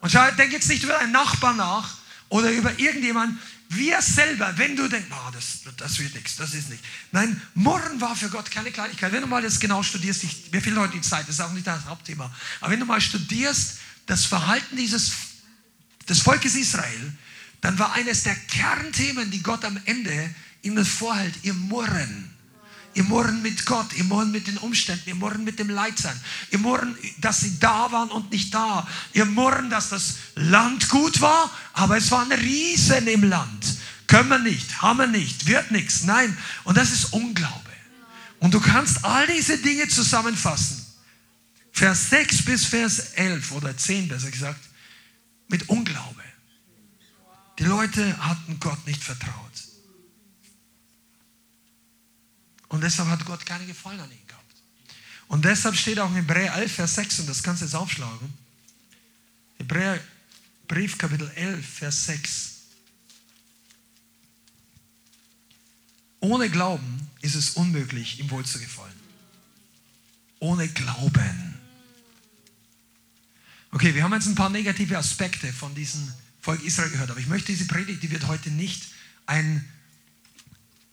und schau, denk jetzt nicht über deinen Nachbarn nach oder über irgendjemanden, wir selber, wenn du denkst, oh, das, das wird nichts, das ist nicht. Nein, Murren war für Gott keine Kleinigkeit. Wenn du mal das genau studierst, ich, mir fehlt heute die Zeit, das ist auch nicht das Hauptthema. Aber wenn du mal studierst, das Verhalten dieses, des Volkes Israel, dann war eines der Kernthemen, die Gott am Ende ihnen vorhält, ihr Murren. Ihr murren mit Gott, ihr murren mit den Umständen, ihr murren mit dem Leidsein, ihr murren, dass sie da waren und nicht da, ihr murren, dass das Land gut war, aber es waren Riesen im Land. Können wir nicht, haben wir nicht, wird nichts, nein. Und das ist Unglaube. Und du kannst all diese Dinge zusammenfassen. Vers 6 bis Vers 11 oder 10 besser gesagt, mit Unglaube. Die Leute hatten Gott nicht vertraut. Und deshalb hat Gott keine Gefallen an ihnen gehabt. Und deshalb steht auch in Hebräer 11, Vers 6, und das kannst du jetzt aufschlagen. Hebräer Brief, Kapitel 11, Vers 6. Ohne Glauben ist es unmöglich, ihm wohl zu gefallen. Ohne Glauben. Okay, wir haben jetzt ein paar negative Aspekte von diesem Volk Israel gehört, aber ich möchte diese Predigt, die wird heute nicht ein.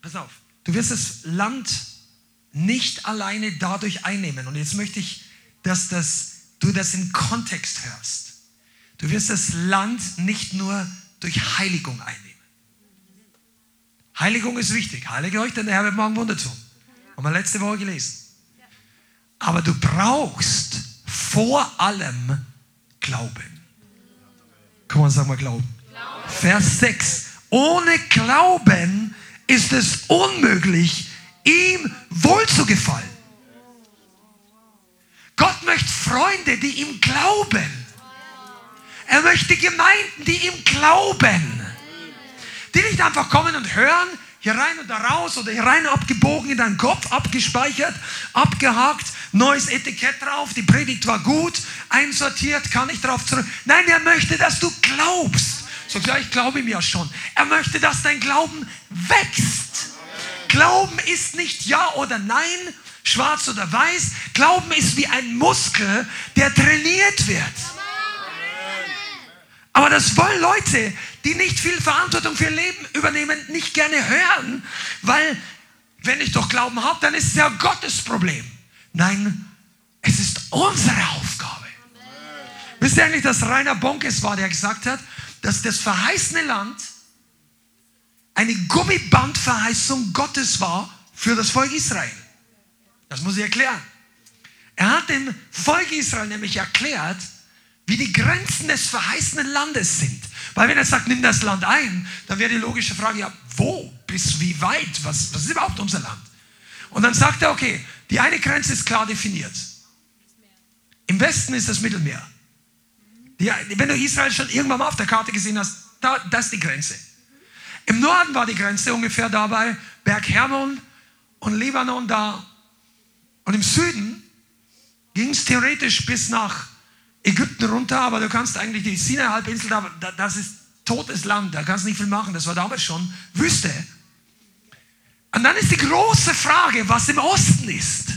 Pass auf, du wirst das Land nicht alleine dadurch einnehmen. Und jetzt möchte ich, dass das, du das in Kontext hörst. Du wirst das Land nicht nur durch Heiligung einnehmen. Heiligung ist wichtig. Heilige euch, denn der Herr wird morgen Wunder tun. Haben wir letzte Woche gelesen. Aber du brauchst vor allem Glauben. Komm sag mal Glauben. Glauben. Vers 6. Ohne Glauben ist es unmöglich, ihm wohlzugefallen. Gott möchte Freunde, die ihm glauben. Er möchte Gemeinden, die ihm glauben. Die nicht einfach kommen und hören, hier rein und da raus oder hier rein abgebogen in deinen Kopf, abgespeichert, abgehakt, neues Etikett drauf, die Predigt war gut, einsortiert, kann ich darauf zurück. Nein, er möchte, dass du glaubst. So, ja, ich glaube ihm ja schon. Er möchte, dass dein Glauben wächst. Glauben ist nicht ja oder nein, schwarz oder weiß. Glauben ist wie ein Muskel, der trainiert wird. Aber das wollen Leute, die nicht viel Verantwortung für ihr Leben übernehmen, nicht gerne hören, weil wenn ich doch Glauben habe, dann ist es ja Gottes Problem. Nein, es ist unsere Aufgabe. Wisst ihr eigentlich, dass Rainer Bonkes war, der gesagt hat, dass das verheißene Land eine Gummibandverheißung Gottes war für das Volk Israel. Das muss ich erklären. Er hat dem Volk Israel nämlich erklärt, wie die Grenzen des verheißenen Landes sind. Weil wenn er sagt, nimm das Land ein, dann wäre die logische Frage, ja, wo, bis wie weit, was, was ist überhaupt unser Land? Und dann sagt er, okay, die eine Grenze ist klar definiert. Im Westen ist das Mittelmeer. Die, wenn du Israel schon irgendwann mal auf der Karte gesehen hast, da, das ist die Grenze. Im Norden war die Grenze ungefähr dabei, Berg Hermon und Libanon da. Und im Süden ging es theoretisch bis nach Ägypten runter, aber du kannst eigentlich die Sinai-Halbinsel, das ist totes Land, da kannst du nicht viel machen, das war damals schon Wüste. Und dann ist die große Frage, was im Osten ist.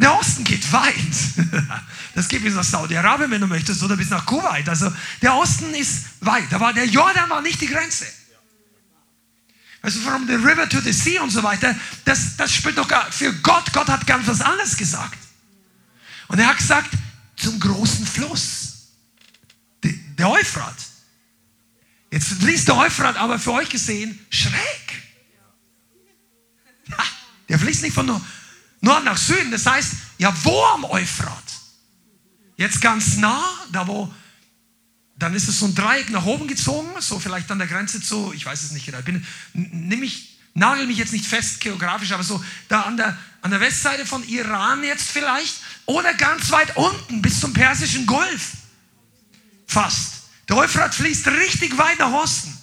Der Osten geht weit. Das geht bis nach Saudi-Arabien, wenn du möchtest, oder bis nach Kuwait. Also der Osten ist weit. War der Jordan war nicht die Grenze. Also from the river to the sea und so weiter, das, das spielt doch gar für Gott. Gott hat ganz was anderes gesagt. Und er hat gesagt, zum großen Fluss. Der Euphrat. Jetzt fließt der Euphrat aber für euch gesehen schräg. Der fließt nicht von Norden nach Süden. Das heißt, ja, wo am Euphrat? Jetzt ganz nah, da wo, dann ist es so ein Dreieck nach oben gezogen, so vielleicht an der Grenze zu, ich weiß es nicht genau, ich bin, nimm mich, nagel mich jetzt nicht fest geografisch, aber so da an der, an der Westseite von Iran jetzt vielleicht oder ganz weit unten bis zum Persischen Golf. Fast. Der Euphrat fließt richtig weit nach Osten.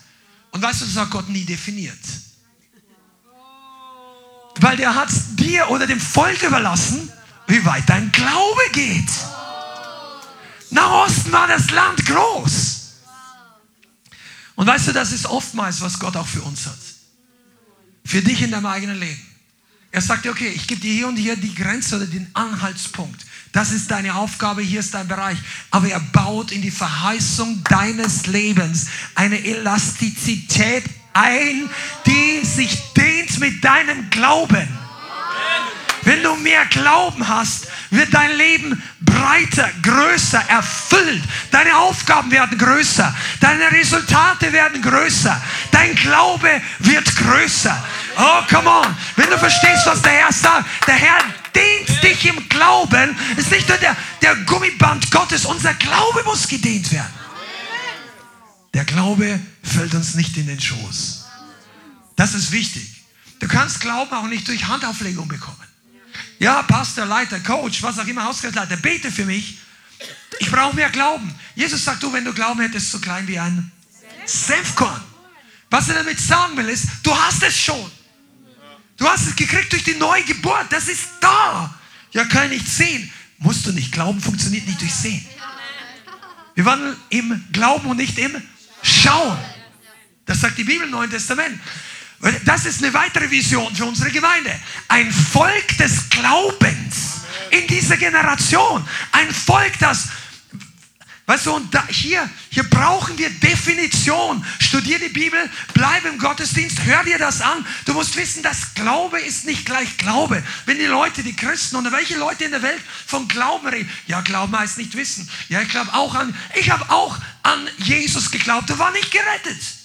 Und weißt du, das hat Gott nie definiert. Weil der hat es dir oder dem Volk überlassen, wie weit dein Glaube geht. Nach Osten war das Land groß. Und weißt du, das ist oftmals, was Gott auch für uns hat. Für dich in deinem eigenen Leben. Er sagt dir, okay, ich gebe dir hier und hier die Grenze oder den Anhaltspunkt. Das ist deine Aufgabe, hier ist dein Bereich. Aber er baut in die Verheißung deines Lebens eine Elastizität ein, die sich dehnt mit deinem Glauben. Wenn du mehr Glauben hast, wird dein Leben breiter, größer, erfüllt. Deine Aufgaben werden größer. Deine Resultate werden größer. Dein Glaube wird größer. Oh, come on. Wenn du verstehst, was der Herr sagt, der Herr dehnt dich im Glauben. Es ist nicht nur der, der Gummiband Gottes, unser Glaube muss gedehnt werden. Der Glaube fällt uns nicht in den Schoß. Das ist wichtig. Du kannst Glauben auch nicht durch Handauflegung bekommen. Ja, Pastor, Leiter, Coach, was auch immer, Hauskreisleiter, bete für mich. Ich brauche mehr Glauben. Jesus sagt, du, wenn du Glauben hättest, so klein wie ein Senfkorn. Was er damit sagen will, ist, du hast es schon. Du hast es gekriegt durch die neue Geburt. Das ist da. Ja, kann ich nicht sehen. Musst du nicht. Glauben funktioniert nicht durch Sehen. Wir wandeln im Glauben und nicht im Schauen. Das sagt die Bibel im Neuen Testament. Das ist eine weitere Vision für unsere Gemeinde. Ein Volk des Glaubens in dieser Generation. Ein Volk, das Weißt du, und da, hier, hier brauchen wir Definition. Studier die Bibel, bleib im Gottesdienst, hör dir das an. Du musst wissen, dass Glaube ist nicht gleich Glaube. Wenn die Leute, die Christen oder welche Leute in der Welt von Glauben reden, ja, Glauben heißt nicht wissen. Ja, ich glaube auch an, ich habe auch an Jesus geglaubt und war nicht gerettet.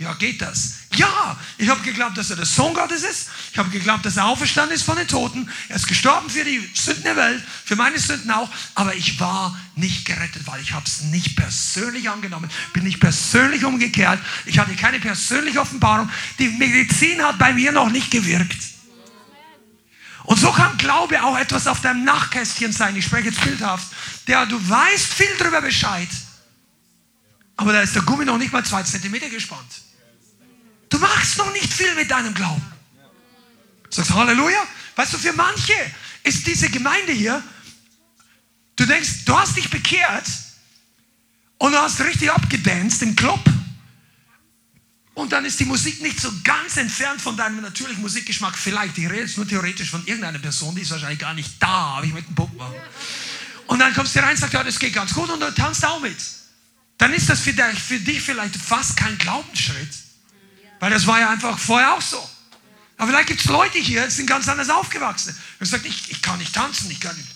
Ja, geht das? Ja, ich habe geglaubt, dass er der Sohn Gottes ist. Ich habe geglaubt, dass er auferstanden ist von den Toten. Er ist gestorben für die Sünden der Welt, für meine Sünden auch. Aber ich war nicht gerettet, weil ich habe es nicht persönlich angenommen. Bin nicht persönlich umgekehrt. Ich hatte keine persönliche Offenbarung. Die Medizin hat bei mir noch nicht gewirkt. Und so kann Glaube auch etwas auf deinem Nachkästchen sein. Ich spreche jetzt bildhaft. Der, du weißt viel darüber Bescheid. Aber da ist der Gummi noch nicht mal zwei Zentimeter gespannt. Du machst noch nicht viel mit deinem Glauben. Sagst Halleluja. Weißt du, für manche ist diese Gemeinde hier, du denkst, du hast dich bekehrt und du hast richtig abgedanced im Club und dann ist die Musik nicht so ganz entfernt von deinem natürlichen Musikgeschmack. Vielleicht, ich rede jetzt nur theoretisch von irgendeiner Person, die ist wahrscheinlich gar nicht da, aber ich mit dem Punkt machen. Und dann kommst du rein und sagst, ja, das geht ganz gut und du tanzt auch mit. Dann ist das für dich vielleicht fast kein Glaubensschritt. Weil das war ja einfach vorher auch so. Aber vielleicht gibt es Leute hier, die sind ganz anders aufgewachsen. Und sagt, ich, ich kann nicht tanzen, ich kann nicht.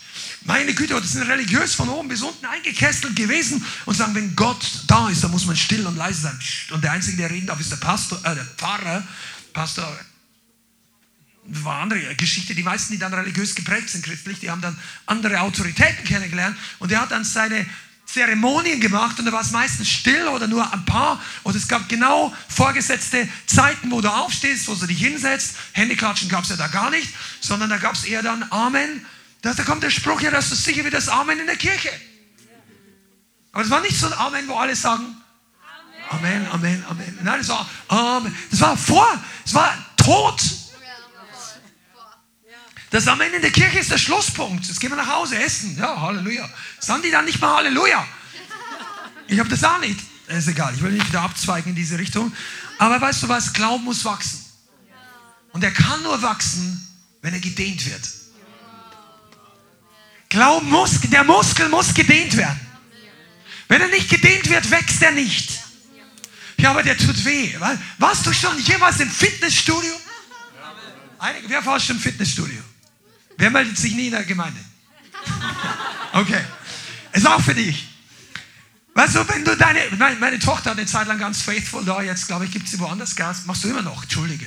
Meine Güte, das sind religiös von oben bis unten eingekesselt gewesen und sagen, wenn Gott da ist, dann muss man still und leise sein. Und der Einzige, der reden darf, ist der Pastor, äh, der Pfarrer, Pastor. War andere Geschichte. Die meisten, die dann religiös geprägt sind, christlich, die haben dann andere Autoritäten kennengelernt. Und er hat dann seine Zeremonien gemacht und da war es meistens still oder nur ein paar. Und es gab genau vorgesetzte Zeiten, wo du aufstehst, wo du dich hinsetzt. Händeklatschen gab es ja da gar nicht, sondern da gab es eher dann Amen. Da, kommt der Spruch ja, das ist sicher wie das Amen in der Kirche. Aber es war nicht so ein Amen, wo alle sagen Amen, Amen, Amen. Nein, es war Amen. Das war vor, es war tot. Das Amen in der Kirche ist der Schlusspunkt. Jetzt gehen wir nach Hause essen. Ja, Halleluja. Sagen die dann nicht mal Halleluja? Ich habe das auch nicht. Ist egal, ich will nicht wieder abzweigen in diese Richtung. Aber weißt du was? Glauben muss wachsen. Und er kann nur wachsen, wenn er gedehnt wird. Glauben muss, der Muskel muss gedehnt werden. Wenn er nicht gedehnt wird, wächst er nicht. Ja, aber der tut weh. Warst du schon jemals im Fitnessstudio? Einige, wer war schon im Fitnessstudio? Wer meldet sich nie in der Gemeinde? Okay. Ist auch für dich. Weißt du, wenn du deine, meine, meine Tochter hat eine Zeit lang ganz faithful da, jetzt glaube ich, gibt sie woanders Gas, machst du immer noch, entschuldige.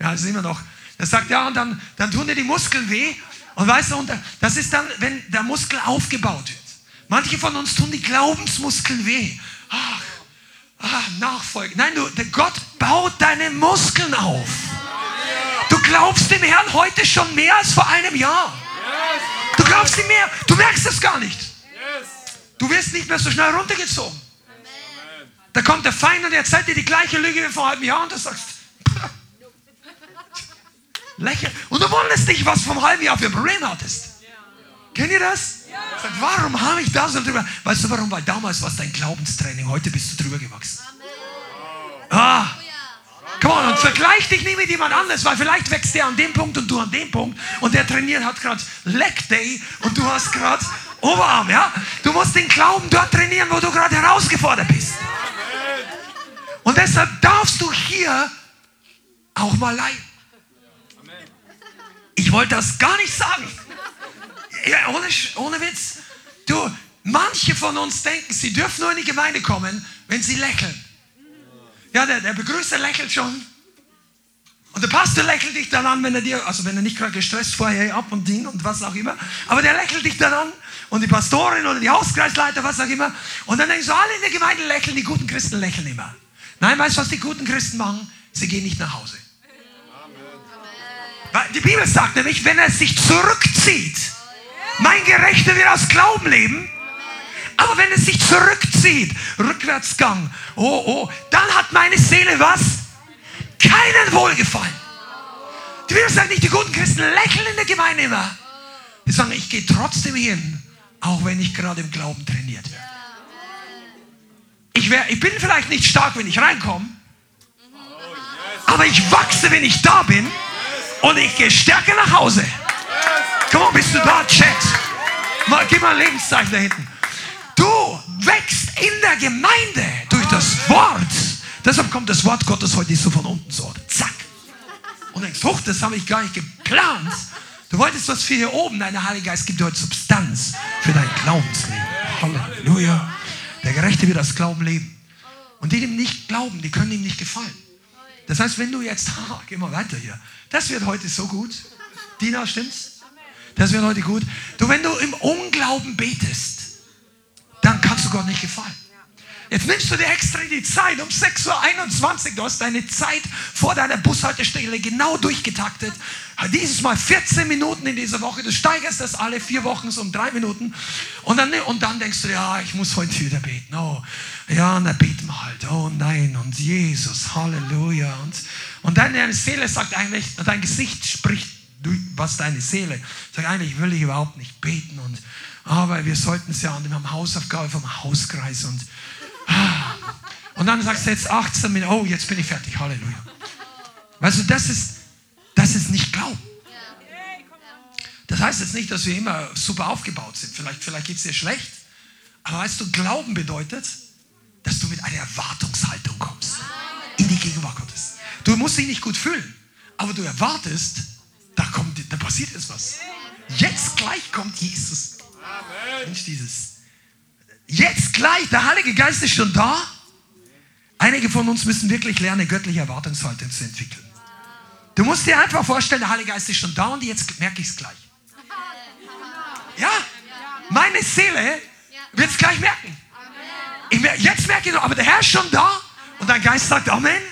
Ja, das ist immer noch. Das sagt, ja, und dann, dann tun dir die Muskeln weh. Und weißt du, und das ist dann, wenn der Muskel aufgebaut wird. Manche von uns tun die Glaubensmuskeln weh. Ach, ach Nachfolge. Nein, du, Gott baut deine Muskeln auf. Du glaubst dem Herrn heute schon mehr als vor einem Jahr. Du glaubst ihm mehr. Du merkst es gar nicht. Du wirst nicht mehr so schnell runtergezogen. Da kommt der Feind und erzählt dir die gleiche Lüge wie vor einem Jahr und du sagst, lächel. Und du wunderst dich, was vom halben Jahr für ein Problem hattest. Kennt ihr das? Sag, warum habe ich da so drüber? Weißt du warum? Weil damals war es dein Glaubenstraining, heute bist du drüber gewachsen. Ah, Come on, und vergleich dich nicht mit jemand anderes, weil vielleicht wächst der an dem Punkt und du an dem Punkt und der trainiert hat gerade Leg Day und du hast gerade Oberarm, ja? Du musst den Glauben dort trainieren, wo du gerade herausgefordert bist. Und deshalb darfst du hier auch mal leiden. Ich wollte das gar nicht sagen. Ja, ohne, ohne Witz. Du, manche von uns denken, sie dürfen nur in die Gemeinde kommen, wenn sie lächeln. Ja, der, der Begrüßer lächelt schon. Und der Pastor lächelt dich dann an, wenn er dir, also wenn er nicht gerade gestresst vorher ab und Ding und was auch immer, aber der lächelt dich dann an und die Pastorin oder die Hauskreisleiter, was auch immer. Und dann denkst du, alle in der Gemeinde lächeln, die guten Christen lächeln immer. Nein, weißt du, was die guten Christen machen? Sie gehen nicht nach Hause. Weil Die Bibel sagt nämlich, wenn er sich zurückzieht, mein Gerechter wird aus Glauben leben, aber wenn es sich zurückzieht, Rückwärtsgang, oh, oh, dann hat meine Seele was? Keinen Wohlgefallen. Die Bibel sagt nicht, die guten Christen lächeln in der Gemeinde immer. Die sagen, ich gehe trotzdem hin, auch wenn ich gerade im Glauben trainiert werde. Ich, wär, ich bin vielleicht nicht stark, wenn ich reinkomme, aber ich wachse, wenn ich da bin und ich gehe stärker nach Hause. Komm bist du da, Chat? Mal, gib mal ein Lebenszeichen da hinten. Wächst in der Gemeinde durch das Wort. Deshalb kommt das Wort Gottes heute so von unten so. Zack. Und denkst, hoch, das habe ich gar nicht geplant. Du wolltest was für hier oben. Dein Heiliger Geist gibt dir heute Substanz für dein Glaubensleben. Halleluja. Der Gerechte wird das Glauben leben. Und die, die ihm nicht glauben, die können ihm nicht gefallen. Das heißt, wenn du jetzt, haha, geh mal weiter hier. Das wird heute so gut. Dina, stimmt's? Das wird heute gut. Du, wenn du im Unglauben betest, Gott nicht gefallen. Jetzt nimmst du dir extra die Zeit um 6.21 Uhr. Du hast deine Zeit vor deiner Bushaltestelle genau durchgetaktet. Dieses Mal 14 Minuten in dieser Woche. Du steigerst das alle vier Wochen so um drei Minuten. Und dann, und dann denkst du, ja, ich muss heute wieder beten. Oh, ja, na beten wir halt. Oh nein, und Jesus, Halleluja. Und, und deine Seele sagt eigentlich, dein Gesicht spricht, was deine Seele sagt. Eigentlich will ich überhaupt nicht beten. Und, aber wir sollten es ja, und wir haben Hausaufgabe vom Hauskreis. Und, und dann sagst du jetzt 18 Minuten, oh, jetzt bin ich fertig, Halleluja. Weißt du, das ist, das ist nicht Glauben. Das heißt jetzt nicht, dass wir immer super aufgebaut sind. Vielleicht, vielleicht geht es dir schlecht. Aber weißt du, Glauben bedeutet, dass du mit einer Erwartungshaltung kommst in die Gegenwart Gottes. Du musst dich nicht gut fühlen, aber du erwartest, da, kommt, da passiert jetzt was. Jetzt gleich kommt Jesus. Mensch, dieses. Jetzt gleich, der Heilige Geist ist schon da. Einige von uns müssen wirklich lernen, göttliche Erwartungshaltung zu entwickeln. Du musst dir einfach vorstellen, der Heilige Geist ist schon da und jetzt merke ich es gleich. Ja, meine Seele wird es gleich merken. Ich mer jetzt merke ich aber der Herr ist schon da und dein Geist sagt Amen.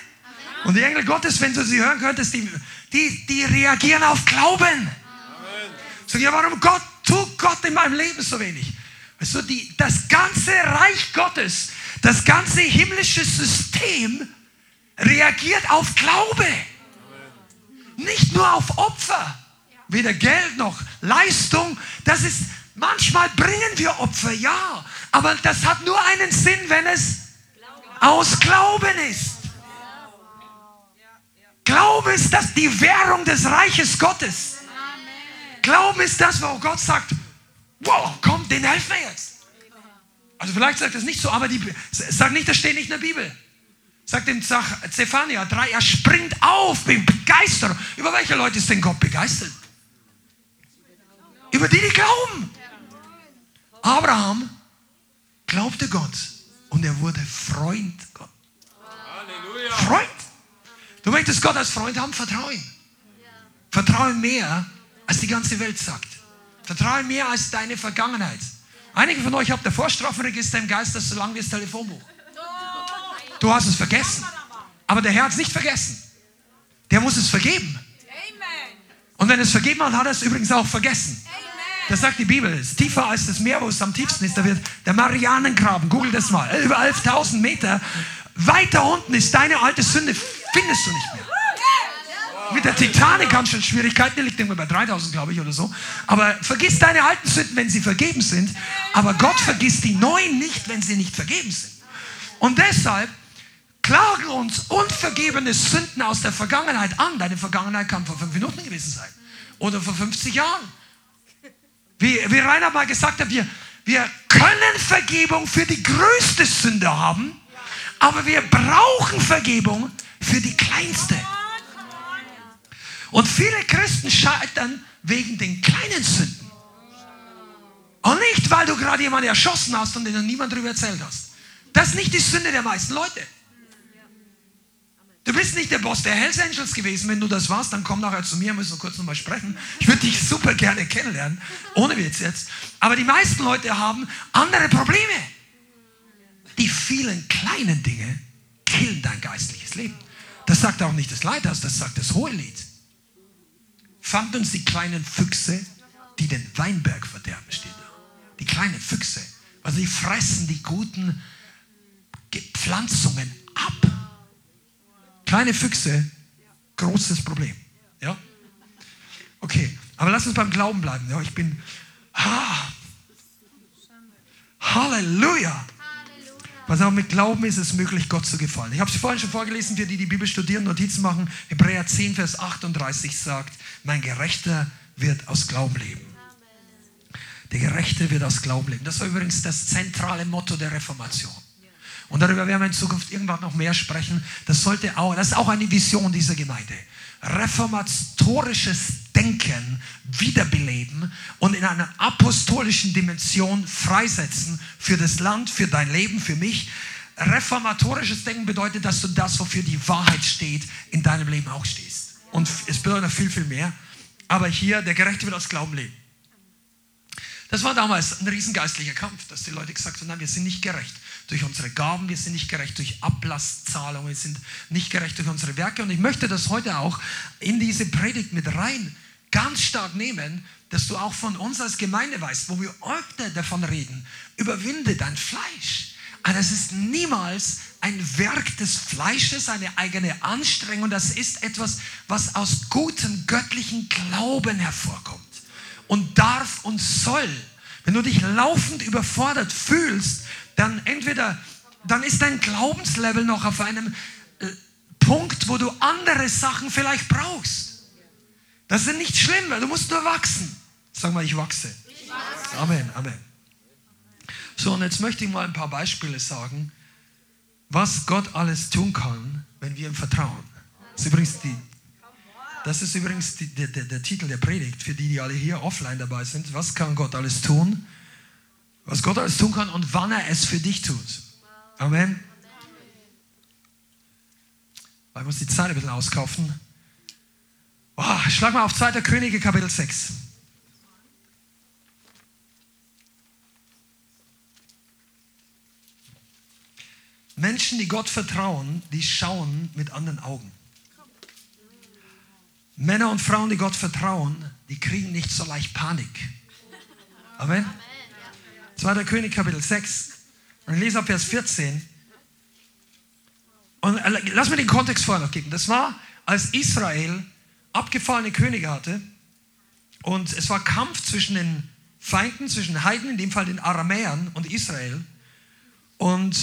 Und die Engel Gottes, wenn du sie hören könntest, die, die, die reagieren auf Glauben. Sag ja, warum Gott, tut Gott in meinem Leben so wenig? Du, die, das ganze Reich Gottes, das ganze himmlische System reagiert auf Glaube. Nicht nur auf Opfer. Weder Geld noch Leistung. Das ist, manchmal bringen wir Opfer, ja. Aber das hat nur einen Sinn, wenn es aus Glauben ist. Glauben ist das die Währung des Reiches Gottes. Glauben ist das, wo Gott sagt, wow, komm, den helfen wir jetzt. Also vielleicht sagt das nicht so, aber die, sag nicht, das steht nicht in der Bibel. Sagt dem Zephania 3, er springt auf, mit Begeisterung. Über welche Leute ist denn Gott begeistert? Über die, die glauben. Abraham glaubte Gott und er wurde Freund Gott. Freund. Du möchtest Gott als Freund haben, vertraue ihm. Vertraue mehr, als die ganze Welt sagt. Vertraue mehr als deine Vergangenheit. Einige von euch habt ein Vorstrafenregister im Geist, das so lang wie das Telefonbuch. Du hast es vergessen. Aber der Herr hat es nicht vergessen. Der muss es vergeben. Und wenn es vergeben hat, hat er es übrigens auch vergessen. Das sagt die Bibel. Es ist tiefer als das Meer, wo es am tiefsten ist. Da wird der Marianengraben. Google das mal. Über 11.000 Meter. Weiter unten ist deine alte Sünde. Findest du nicht mehr. Mit der Titanic haben schon Schwierigkeiten, die liegt irgendwo bei 3000, glaube ich, oder so. Aber vergiss deine alten Sünden, wenn sie vergeben sind. Aber Gott vergisst die neuen nicht, wenn sie nicht vergeben sind. Und deshalb klagen uns unvergebene Sünden aus der Vergangenheit an. Deine Vergangenheit kann vor fünf Minuten gewesen sein. Oder vor 50 Jahren. Wie, wie Rainer mal gesagt hat, wir, wir können Vergebung für die größte Sünde haben, aber wir brauchen Vergebung für die kleinste. Und viele Christen scheitern wegen den kleinen Sünden. Und nicht, weil du gerade jemanden erschossen hast und den niemand darüber erzählt hast. Das ist nicht die Sünde der meisten Leute. Du bist nicht der Boss der Hells Angels gewesen. Wenn du das warst, dann komm nachher zu mir, müssen wir kurz nochmal sprechen. Ich würde dich super gerne kennenlernen. Ohne Witz jetzt. Aber die meisten Leute haben andere Probleme. Die vielen kleinen Dinge killen dein geistliches Leben. Das sagt auch nicht das Leithaus, das sagt das Hohelied. Fand uns die kleinen Füchse, die den Weinberg verderben, steht da. Die kleinen Füchse. Also die fressen die guten Pflanzungen ab. Kleine Füchse, großes Problem. Ja? Okay, aber lass uns beim Glauben bleiben. Ja, ich bin. Ah, Halleluja! Pass auf, mit Glauben ist es möglich, Gott zu gefallen. Ich habe es vorhin schon vorgelesen, für die, die Bibel studieren, Notizen machen. Hebräer 10, Vers 38 sagt, mein Gerechter wird aus Glauben leben. Der Gerechte wird aus Glauben leben. Das war übrigens das zentrale Motto der Reformation. Und darüber werden wir in Zukunft irgendwann noch mehr sprechen. Das sollte auch, das ist auch eine Vision dieser Gemeinde. Reformatorisches Denken wiederbeleben und in einer apostolischen Dimension freisetzen für das Land, für dein Leben, für mich. Reformatorisches Denken bedeutet, dass du das, wofür die Wahrheit steht, in deinem Leben auch stehst. Und es bedeutet noch viel, viel mehr. Aber hier, der Gerechte wird aus Glauben leben. Das war damals ein riesengeistlicher Kampf, dass die Leute gesagt haben, nein, wir sind nicht gerecht durch unsere Gaben, wir sind nicht gerecht durch Ablasszahlungen, wir sind nicht gerecht durch unsere Werke. Und ich möchte das heute auch in diese Predigt mit rein ganz stark nehmen, dass du auch von uns als Gemeinde weißt, wo wir öfter davon reden, überwinde dein Fleisch. Aber das ist niemals ein Werk des Fleisches, eine eigene Anstrengung. Das ist etwas, was aus gutem göttlichen Glauben hervorkommt und darf und soll. Wenn du dich laufend überfordert fühlst, dann entweder, dann ist dein Glaubenslevel noch auf einem äh, Punkt, wo du andere Sachen vielleicht brauchst. Das ist nicht schlimm, weil du musst nur wachsen. Sag mal, ich wachse. Ich wachse. Amen, Amen. So, und jetzt möchte ich mal ein paar Beispiele sagen, was Gott alles tun kann, wenn wir ihm vertrauen. Das ist übrigens, die, das ist übrigens die, der, der, der Titel der Predigt für die, die alle hier offline dabei sind. Was kann Gott alles tun? Was Gott alles tun kann und wann er es für dich tut. Amen. Ich muss die Zeit ein bisschen auskaufen. Oh, schlag mal auf 2. Könige, Kapitel 6. Menschen, die Gott vertrauen, die schauen mit anderen Augen. Männer und Frauen, die Gott vertrauen, die kriegen nicht so leicht Panik. Amen. 2. König Kapitel 6. Und ich lese ab Vers 14. Und äh, lass mir den Kontext vorher noch geben. Das war, als Israel abgefallene Könige hatte und es war Kampf zwischen den Feinden, zwischen Heiden, in dem Fall den Aramäern und Israel. Und,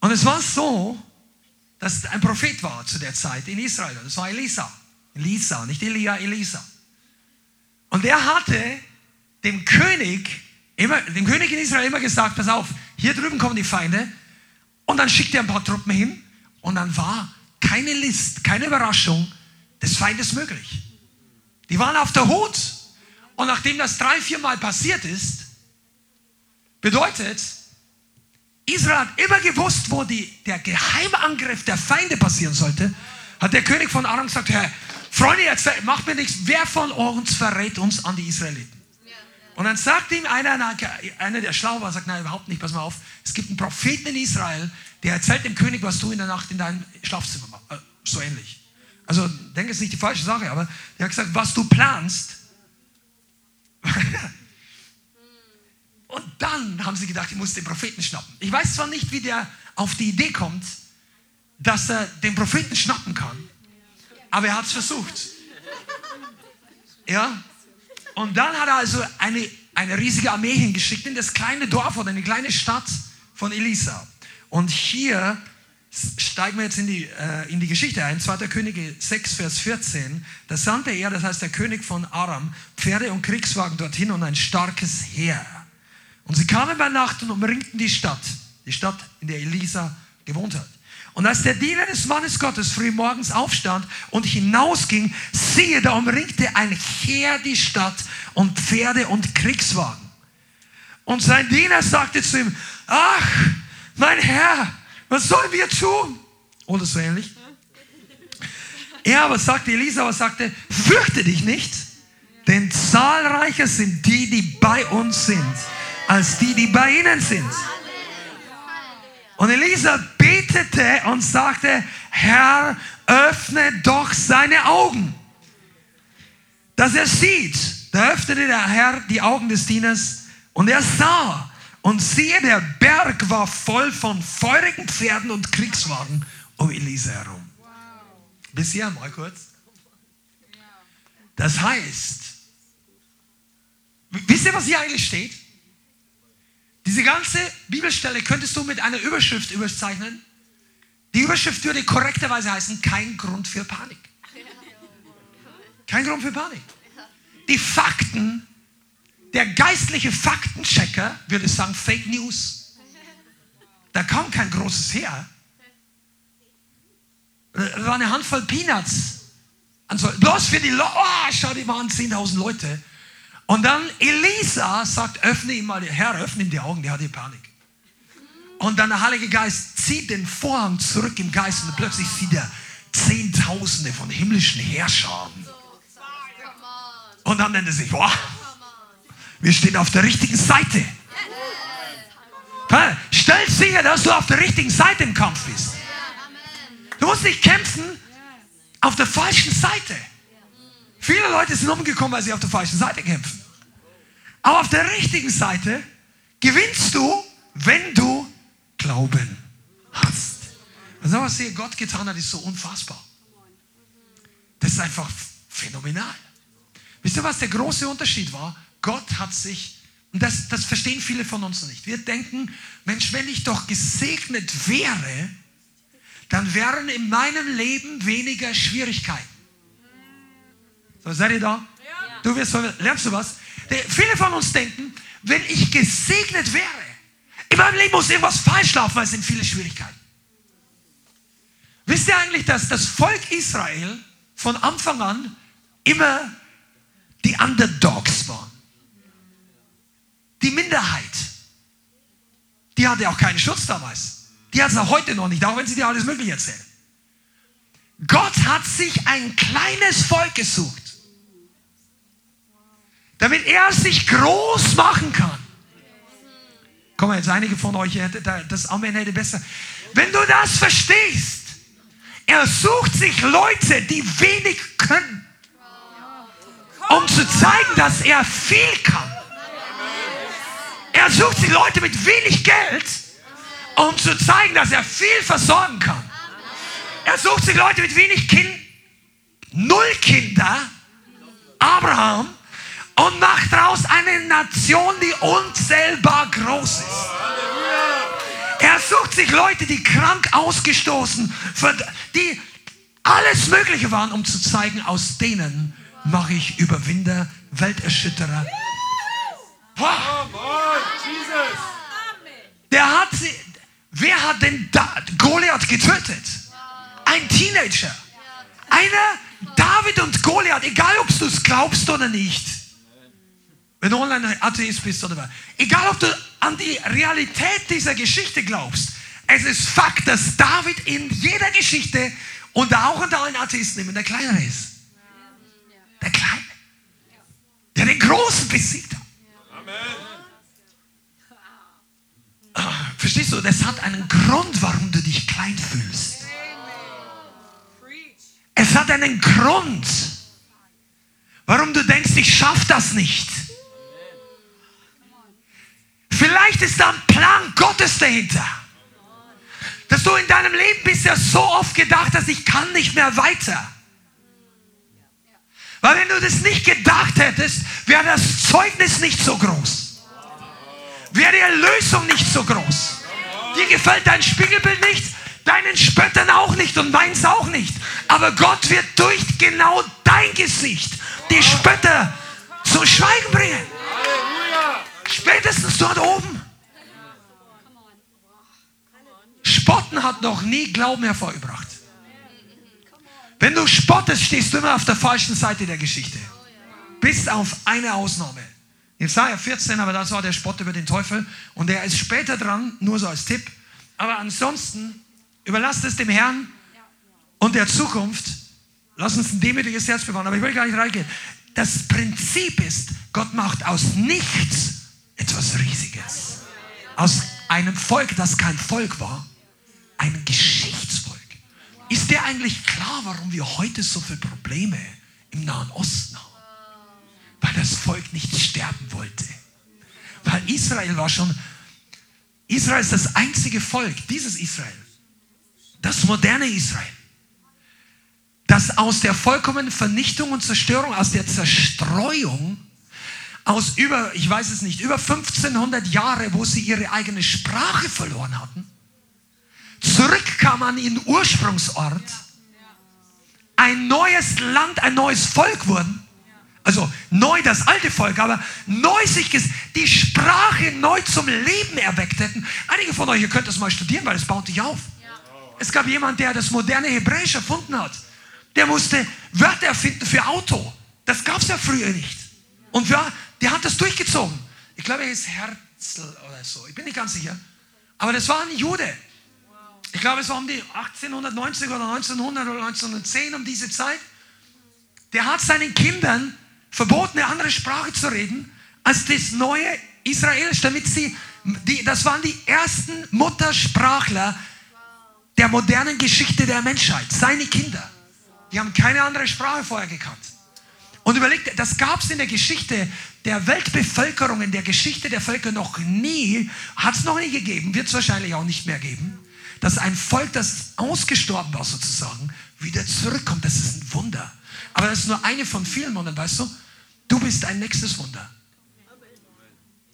und es war so, dass ein Prophet war zu der Zeit in Israel. Das war Elisa. Elisa, nicht Elia, Elisa. Und er hatte dem König immer, dem König in Israel immer gesagt, pass auf, hier drüben kommen die Feinde. Und dann schickt er ein paar Truppen hin und dann war keine List, keine Überraschung des Feindes möglich. Die waren auf der Hut und nachdem das drei, vier Mal passiert ist, bedeutet, Israel hat immer gewusst, wo die, der Geheimangriff der Feinde passieren sollte, hat der König von Aram gesagt, Herr, Freunde, jetzt macht mir nichts, wer von uns verrät uns an die Israeliten? Und dann sagt ihm einer, einer der schlau war, sagt, nein, überhaupt nicht, pass mal auf. Es gibt einen Propheten in Israel, der erzählt dem König, was du in der Nacht in deinem Schlafzimmer machst. Äh, so ähnlich. Also, denke, es nicht die falsche Sache, aber der hat gesagt, was du planst. Und dann haben sie gedacht, ich muss den Propheten schnappen. Ich weiß zwar nicht, wie der auf die Idee kommt, dass er den Propheten schnappen kann, aber er hat es versucht. Ja, und dann hat er also eine, eine riesige Armee hingeschickt in das kleine Dorf oder in die kleine Stadt von Elisa. Und hier steigen wir jetzt in die, äh, in die Geschichte ein. 2. Könige 6, Vers 14. Da sandte er, das heißt der König von Aram, Pferde und Kriegswagen dorthin und ein starkes Heer. Und sie kamen bei Nacht und umringten die Stadt, die Stadt, in der Elisa gewohnt hat. Und als der Diener des Mannes Gottes früh morgens aufstand und hinausging, siehe, da umringte ein Heer die Stadt und Pferde und Kriegswagen. Und sein Diener sagte zu ihm, ach, mein Herr, was sollen wir tun? Oder so ähnlich. Er aber sagte, Elisa aber sagte, fürchte dich nicht, denn zahlreicher sind die, die bei uns sind, als die, die bei ihnen sind. Und Elisa betete und sagte, Herr, öffne doch seine Augen, dass er sieht. Da öffnete der Herr die Augen des Dieners und er sah. Und siehe, der Berg war voll von feurigen Pferden und Kriegswagen um Elisa herum. Bis hier mal kurz. Das heißt, wisst ihr, was hier eigentlich steht? Diese ganze Bibelstelle könntest du mit einer Überschrift überzeichnen. Die Überschrift würde korrekterweise heißen, kein Grund für Panik. Kein Grund für Panik. Die Fakten, der geistliche Faktenchecker würde sagen, Fake News. Da kam kein großes her. Da war eine Handvoll Peanuts. Also, bloß für die Leute, oh, schau, die waren 10.000 Leute. Und dann Elisa sagt, öffne ihm mal, Herr, öffne ihm die Augen, der hat hier Panik. Und dann der Heilige Geist zieht den Vorhang zurück im Geist und plötzlich sieht er Zehntausende von himmlischen Herrschern. Und dann nennt er sich, boah, wir stehen auf der richtigen Seite. Stell sicher, dass du auf der richtigen Seite im Kampf bist. Du musst nicht kämpfen auf der falschen Seite. Viele Leute sind umgekommen, weil sie auf der falschen Seite kämpfen. Aber auf der richtigen Seite gewinnst du, wenn du Glauben hast. Also was hier Gott getan hat, ist so unfassbar. Das ist einfach phänomenal. Wisst ihr, was der große Unterschied war? Gott hat sich, und das, das verstehen viele von uns nicht. Wir denken, Mensch, wenn ich doch gesegnet wäre, dann wären in meinem Leben weniger Schwierigkeiten. So, seid ihr da? Ja. Du wirst, lernst du was? Viele von uns denken, wenn ich gesegnet wäre, in meinem Leben muss irgendwas falsch laufen, weil es sind viele Schwierigkeiten. Wisst ihr eigentlich, dass das Volk Israel von Anfang an immer die Underdogs waren? Die Minderheit. Die hatte auch keinen Schutz damals. Die hat es auch heute noch nicht, auch wenn sie dir alles Mögliche erzählen. Gott hat sich ein kleines Volk gesucht damit er sich groß machen kann. Komm mal, jetzt einige von euch, das Amen hätte besser. Wenn du das verstehst, er sucht sich Leute, die wenig können, um zu zeigen, dass er viel kann. Er sucht sich Leute mit wenig Geld, um zu zeigen, dass er viel versorgen kann. Er sucht sich Leute mit wenig Kind, null Kinder, Abraham, und macht daraus eine Nation, die unzählbar groß ist. Er sucht sich Leute, die krank ausgestoßen, die alles Mögliche waren, um zu zeigen, aus denen mache ich Überwinder, Welterschütterer. Wow. Der hat sie, wer hat denn da, Goliath getötet? Ein Teenager. Einer, David und Goliath, egal ob du es glaubst oder nicht. Wenn du online Atheist bist oder was. Egal, ob du an die Realität dieser Geschichte glaubst. Es ist Fakt, dass David in jeder Geschichte und auch unter allen Atheisten immer der Kleinere ist. Der Kleine. Der den Großen besiegt hat. Verstehst du? Das hat einen Grund, warum du dich klein fühlst. Es hat einen Grund, warum du denkst, ich schaffe das nicht. Vielleicht ist da ein Plan Gottes dahinter. Dass du in deinem Leben bisher so oft gedacht hast, ich kann nicht mehr weiter. Weil wenn du das nicht gedacht hättest, wäre das Zeugnis nicht so groß. Wäre die Erlösung nicht so groß. Dir gefällt dein Spiegelbild nicht, deinen Spöttern auch nicht und meins auch nicht. Aber Gott wird durch genau dein Gesicht die Spötter zum Schweigen bringen. Spätestens dort oben. Spotten hat noch nie Glauben hervorgebracht. Wenn du spottest, stehst du immer auf der falschen Seite der Geschichte. Bis auf eine Ausnahme. Jesaja 14, aber das war der Spott über den Teufel. Und der ist später dran, nur so als Tipp. Aber ansonsten überlasst es dem Herrn und der Zukunft. lass uns ein demütiges Herz bewahren, aber ich will gar nicht reingehen. Das Prinzip ist, Gott macht aus nichts etwas Riesiges. Aus einem Volk, das kein Volk war, ein Geschichtsvolk. Ist dir eigentlich klar, warum wir heute so viele Probleme im Nahen Osten haben? Weil das Volk nicht sterben wollte. Weil Israel war schon, Israel ist das einzige Volk, dieses Israel, das moderne Israel, das aus der vollkommenen Vernichtung und Zerstörung, aus der Zerstreuung, aus über, ich weiß es nicht, über 1500 Jahre, wo sie ihre eigene Sprache verloren hatten, zurückkam an ihren Ursprungsort, ein neues Land, ein neues Volk wurden. Also neu das alte Volk, aber neu sich die Sprache neu zum Leben erweckt hätten. Einige von euch, ihr könnt das mal studieren, weil es baut dich auf. Es gab jemand, der das moderne Hebräisch erfunden hat. Der musste Wörter erfinden für Auto. Das gab es ja früher nicht. Und wer, der hat das durchgezogen. Ich glaube, er ist Herzl oder so. Ich bin nicht ganz sicher. Aber das war ein Jude. Ich glaube, es war um die 1890 oder 1900 oder 1910 um diese Zeit. Der hat seinen Kindern verboten, eine andere Sprache zu reden als das neue Israelisch, damit sie, die, das waren die ersten Muttersprachler der modernen Geschichte der Menschheit, seine Kinder. Die haben keine andere Sprache vorher gekannt. Und überlegt, das gab es in der Geschichte der Weltbevölkerung, in der Geschichte der Völker noch nie, hat es noch nie gegeben, wird es wahrscheinlich auch nicht mehr geben, dass ein Volk, das ausgestorben war sozusagen, wieder zurückkommt. Das ist ein Wunder. Aber das ist nur eine von vielen Wundern, weißt du? Du bist ein nächstes Wunder.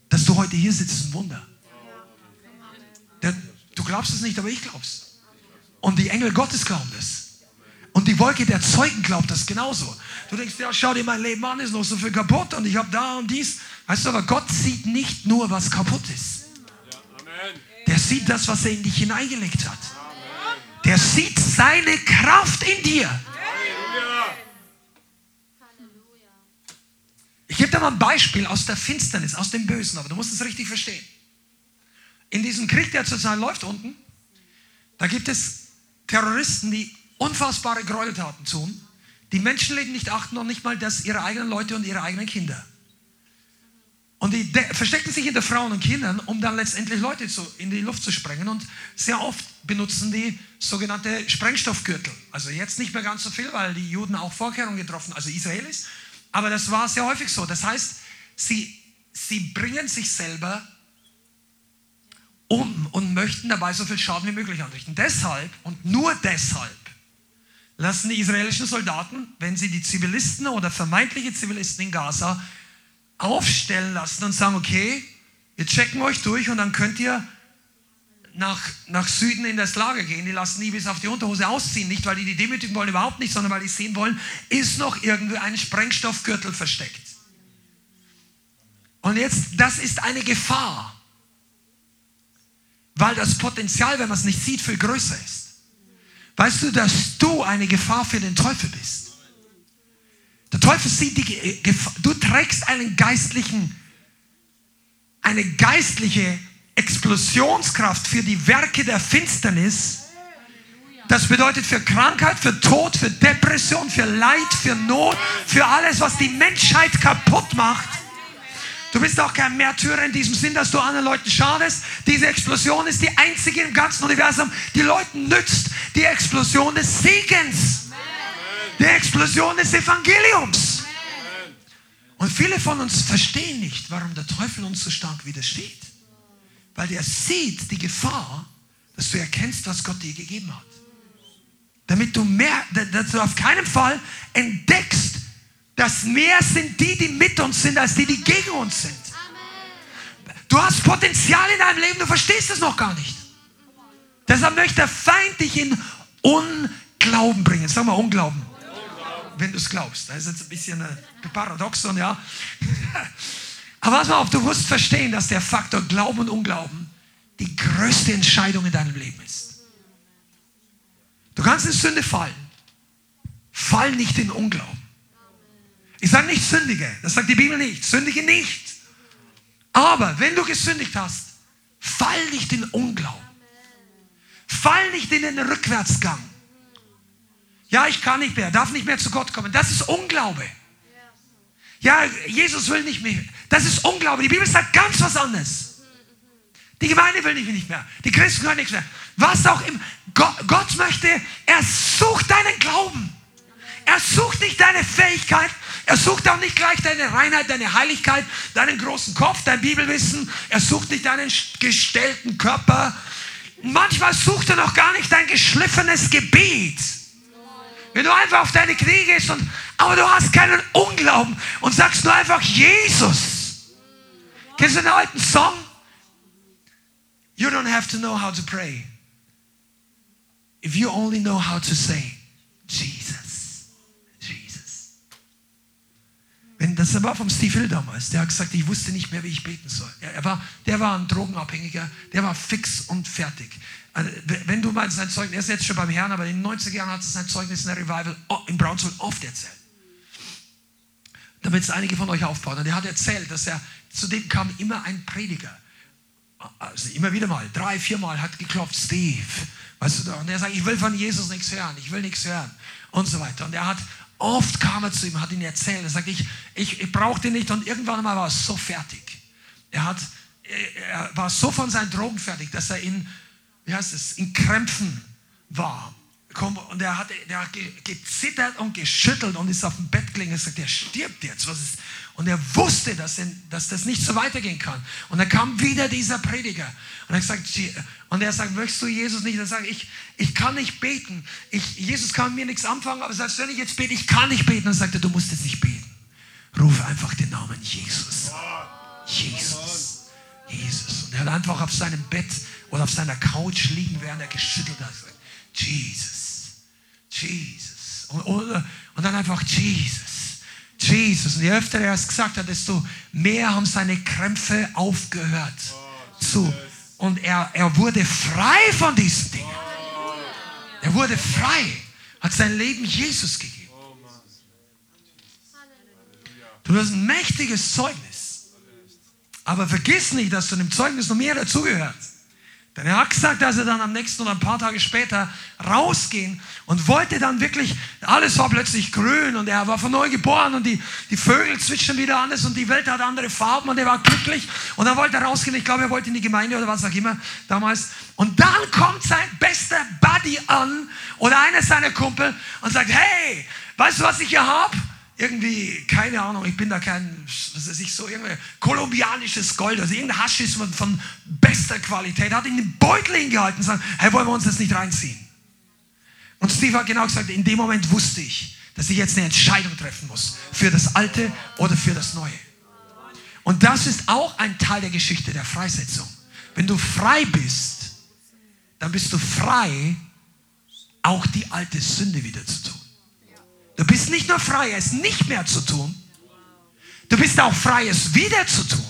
Dass du heute hier sitzt, ist ein Wunder. Du glaubst es nicht, aber ich glaub's. Und die Engel Gottes glauben das. Und die Wolke der Zeugen glaubt das genauso. Du denkst, ja, schau dir mein Leben an, ist noch so viel kaputt und ich habe da und dies. Weißt du, aber Gott sieht nicht nur, was kaputt ist. Der sieht das, was er in dich hineingelegt hat. Der sieht seine Kraft in dir. Ich gebe dir mal ein Beispiel aus der Finsternis, aus dem Bösen, aber du musst es richtig verstehen. In diesem Krieg, der zurzeit läuft unten, da gibt es Terroristen, die unfassbare Gräueltaten tun, die Menschenleben nicht achten und nicht mal das ihre eigenen Leute und ihre eigenen Kinder. Und die verstecken sich hinter Frauen und Kindern, um dann letztendlich Leute zu, in die Luft zu sprengen. Und sehr oft benutzen die sogenannte Sprengstoffgürtel. Also jetzt nicht mehr ganz so viel, weil die Juden auch Vorkehrungen getroffen, also Israelis, aber das war sehr häufig so. Das heißt, sie, sie bringen sich selber um und möchten dabei so viel Schaden wie möglich anrichten. Deshalb und nur deshalb lassen die israelischen Soldaten, wenn sie die Zivilisten oder vermeintliche Zivilisten in Gaza aufstellen lassen und sagen, okay, wir checken euch durch und dann könnt ihr nach, nach Süden in das Lager gehen. Die lassen die bis auf die Unterhose ausziehen. Nicht, weil die die demütigen wollen, überhaupt nicht, sondern weil die sehen wollen, ist noch irgendwie ein Sprengstoffgürtel versteckt. Und jetzt, das ist eine Gefahr. Weil das Potenzial, wenn man es nicht sieht, viel größer ist. Weißt du, dass du eine Gefahr für den Teufel bist? Der Teufel sieht die Gefahr. Du trägst einen geistlichen, eine geistliche Explosionskraft für die Werke der Finsternis. Das bedeutet für Krankheit, für Tod, für Depression, für Leid, für Not, für alles, was die Menschheit kaputt macht. Du bist auch kein Märtyrer in diesem Sinn, dass du anderen Leuten schadest. Diese Explosion ist die einzige im ganzen Universum, die Leuten nützt. Die Explosion des Segens. Die Explosion des Evangeliums. Und viele von uns verstehen nicht, warum der Teufel uns so stark widersteht. Weil der sieht die Gefahr, dass du erkennst, was Gott dir gegeben hat. Damit du mehr, dass du auf keinen Fall entdeckst, dass mehr sind die, die mit uns sind, als die, die gegen uns sind. Du hast Potenzial in deinem Leben, du verstehst es noch gar nicht. Deshalb möchte der Feind dich in Unglauben bringen. Sag mal Unglauben. Wenn du es glaubst. Das ist jetzt ein bisschen ein Paradoxon, ja. Aber pass mal auf, du musst verstehen, dass der Faktor Glauben und Unglauben die größte Entscheidung in deinem Leben ist. Du kannst in Sünde fallen. Fall nicht in Unglauben. Nicht sündige, das sagt die Bibel nicht. Sündige nicht. Aber wenn du gesündigt hast, fall nicht in Unglauben. Fall nicht in den Rückwärtsgang. Ja, ich kann nicht mehr, darf nicht mehr zu Gott kommen. Das ist Unglaube. Ja, Jesus will nicht mehr. Das ist Unglaube. Die Bibel sagt ganz was anderes. Die Gemeinde will nicht mehr. Die Christen können nichts mehr. Was auch immer. Gott, Gott möchte, er sucht deinen Glauben. Er sucht nicht deine Fähigkeit. Er sucht auch nicht gleich deine Reinheit, deine Heiligkeit, deinen großen Kopf, dein Bibelwissen. Er sucht nicht deinen gestellten Körper. Manchmal sucht er noch gar nicht dein geschliffenes Gebet. Wenn du einfach auf deine Knie gehst und, aber du hast keinen Unglauben und sagst nur einfach Jesus. Kennst du den alten Song? You don't have to know how to pray. If you only know how to say, Jesus, Jesus. Wenn, das war vom Steve Hill damals. Der hat gesagt, ich wusste nicht mehr, wie ich beten soll. Er war, der war ein Drogenabhängiger, der war fix und fertig. Also, wenn du meinst, sein Zeugnis, er ist jetzt schon beim Herrn, aber in den 90er Jahren hat er sein Zeugnis in der Revival in Brownsville oft erzählt. Damit es einige von euch aufbauen. Und er hat erzählt, dass er zu dem kam immer ein Prediger also immer wieder mal, drei, viermal hat geklopft, Steve. Weißt du, und er sagt, ich will von Jesus nichts hören, ich will nichts hören und so weiter. Und er hat, oft kam er zu ihm, hat ihn erzählt, er sagt, ich, ich, ich brauche den nicht und irgendwann mal war er so fertig. Er, hat, er war so von seinen Drogen fertig, dass er in, wie heißt es, in Krämpfen war. Und er hat, der hat gezittert und geschüttelt und ist auf dem Bett gelegen und sagt, der stirbt jetzt. Was ist, und er wusste, dass, dass das nicht so weitergehen kann. Und dann kam wieder dieser Prediger. Und er sagt, und er sagt, möchtest du Jesus nicht? Er sagt, ich, ich kann nicht beten. Ich, Jesus kann mir nichts anfangen, aber selbst wenn ich jetzt bete, ich kann nicht beten. Und er, du musst jetzt nicht beten. Ruf einfach den Namen Jesus. Jesus. Jesus. Und er hat einfach auf seinem Bett oder auf seiner Couch liegen, während er geschüttelt hat. Jesus. Jesus. Und, und, und dann einfach Jesus. Jesus. Und je öfter er es gesagt hat, desto mehr haben seine Krämpfe aufgehört. zu. Und er, er wurde frei von diesen Dingen. Er wurde frei, hat sein Leben Jesus gegeben. Du hast ein mächtiges Zeugnis. Aber vergiss nicht, dass zu dem Zeugnis noch mehr dazugehört. Denn er hat gesagt, dass er dann am nächsten oder ein paar Tage später rausgehen und wollte dann wirklich, alles war plötzlich grün und er war von neu geboren und die, die Vögel zwitschern wieder anders und die Welt hat andere Farben und er war glücklich und dann wollte er rausgehen. Ich glaube, er wollte in die Gemeinde oder was auch immer damals. Und dann kommt sein bester Buddy an oder einer seiner Kumpel und sagt, hey, weißt du, was ich hier habe? Irgendwie, keine Ahnung, ich bin da kein, was weiß ich, so irgendwie kolumbianisches Gold, also irgendein Haschisch von, von bester Qualität, hat ihn den Beutel hingehalten und sagt, hey, wollen wir uns das nicht reinziehen? Und Steve hat genau gesagt, in dem Moment wusste ich, dass ich jetzt eine Entscheidung treffen muss, für das Alte oder für das Neue. Und das ist auch ein Teil der Geschichte der Freisetzung. Wenn du frei bist, dann bist du frei, auch die alte Sünde wieder zu tun. Du bist nicht nur frei, es nicht mehr zu tun. Du bist auch frei, es wieder zu tun.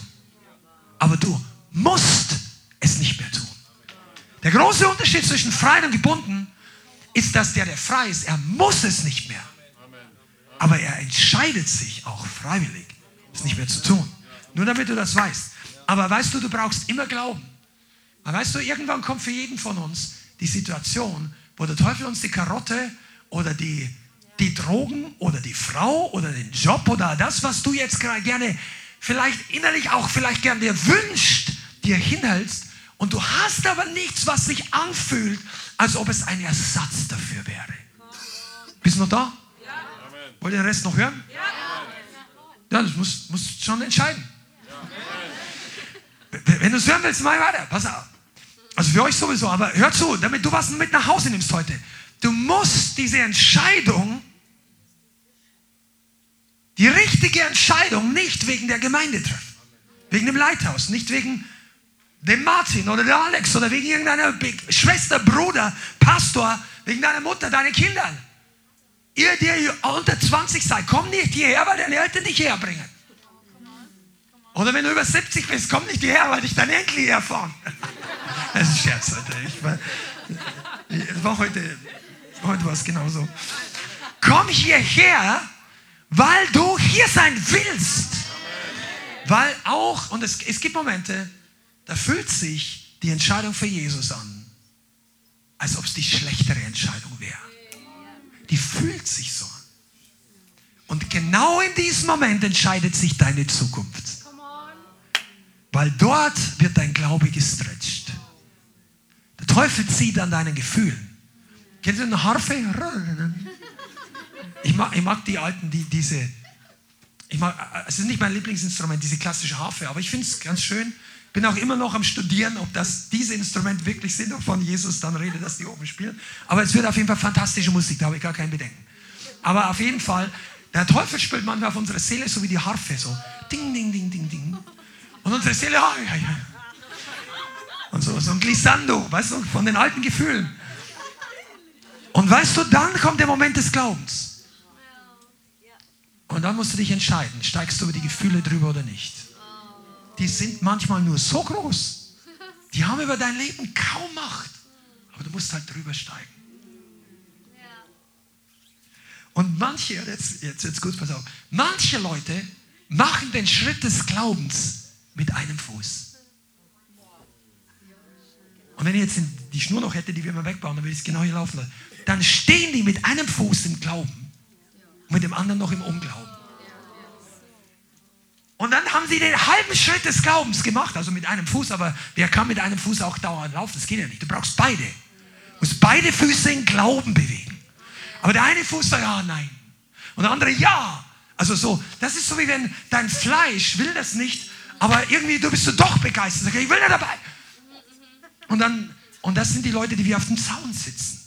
Aber du musst es nicht mehr tun. Der große Unterschied zwischen frei und gebunden ist, dass der, der frei ist, er muss es nicht mehr. Aber er entscheidet sich auch freiwillig, es nicht mehr zu tun. Nur damit du das weißt. Aber weißt du, du brauchst immer Glauben. Aber weißt du, irgendwann kommt für jeden von uns die Situation, wo der Teufel uns die Karotte oder die die Drogen oder die Frau oder den Job oder das, was du jetzt gerne vielleicht innerlich auch vielleicht gerne dir wünscht, dir hinhältst und du hast aber nichts, was sich anfühlt, als ob es ein Ersatz dafür wäre. Bist du noch da? Ja. Wollt ihr den Rest noch hören? Ja. Ja, das musst, musst schon entscheiden. Wenn du es hören willst, mach weiter. Pass auf. Also für euch sowieso, aber hör zu, damit du was mit nach Hause nimmst heute. Du musst diese Entscheidung die richtige Entscheidung nicht wegen der Gemeinde treffen, wegen dem Leithaus, nicht wegen dem Martin oder der Alex oder wegen irgendeiner Schwester, Bruder, Pastor, wegen deiner Mutter, deinen Kindern. Ihr, die unter 20 seid, komm nicht hierher, weil deine Eltern dich herbringen. Oder wenn du über 70 bist, komm nicht hierher, weil dich dein Enkel herfahren. Das ist ein Scherz, Alter. Ich war, ich war heute, heute war es genauso. Komm hierher, weil du hier sein willst. Weil auch, und es, es gibt Momente, da fühlt sich die Entscheidung für Jesus an, als ob es die schlechtere Entscheidung wäre. die fühlt sich so an. Und genau in diesem Moment entscheidet sich deine Zukunft. Weil dort wird dein Glaube gestretcht. Der Teufel zieht an deinen Gefühlen. Kennst du eine Harfe? Ich mag, ich mag die alten, die diese. Ich mag, es ist nicht mein Lieblingsinstrument, diese klassische Harfe, aber ich finde es ganz schön. Bin auch immer noch am Studieren, ob das diese Instrumente wirklich sind, wovon Jesus dann redet, dass die oben spielen. Aber es wird auf jeden Fall fantastische Musik, da habe ich gar kein Bedenken. Aber auf jeden Fall, der Teufel spielt manchmal auf unsere Seele so wie die Harfe, so ding, ding, ding, ding, ding. Und unsere Seele, ja, ja, ja. Und so, so ein Glissando, weißt du, von den alten Gefühlen. Und weißt du, dann kommt der Moment des Glaubens. Und dann musst du dich entscheiden, steigst du über die Gefühle drüber oder nicht die sind manchmal nur so groß, die haben über dein Leben kaum Macht. Aber du musst halt drüber steigen. Und manche, jetzt, jetzt, jetzt gut, pass auf, manche Leute machen den Schritt des Glaubens mit einem Fuß. Und wenn ich jetzt die Schnur noch hätte, die wir mal wegbauen, dann würde ich es genau hier laufen lassen. Dann stehen die mit einem Fuß im Glauben und mit dem anderen noch im Unglauben. Und dann haben sie den halben Schritt des Glaubens gemacht, also mit einem Fuß, aber wer kann mit einem Fuß auch dauernd laufen? Das geht ja nicht. Du brauchst beide. Du musst beide Füße in Glauben bewegen. Aber der eine Fuß sagt, ja, nein. Und der andere, ja. Also so, das ist so wie wenn dein Fleisch will das nicht, aber irgendwie du bist du doch begeistert. Ich will da dabei. Und dann, und das sind die Leute, die wie auf dem Zaun sitzen.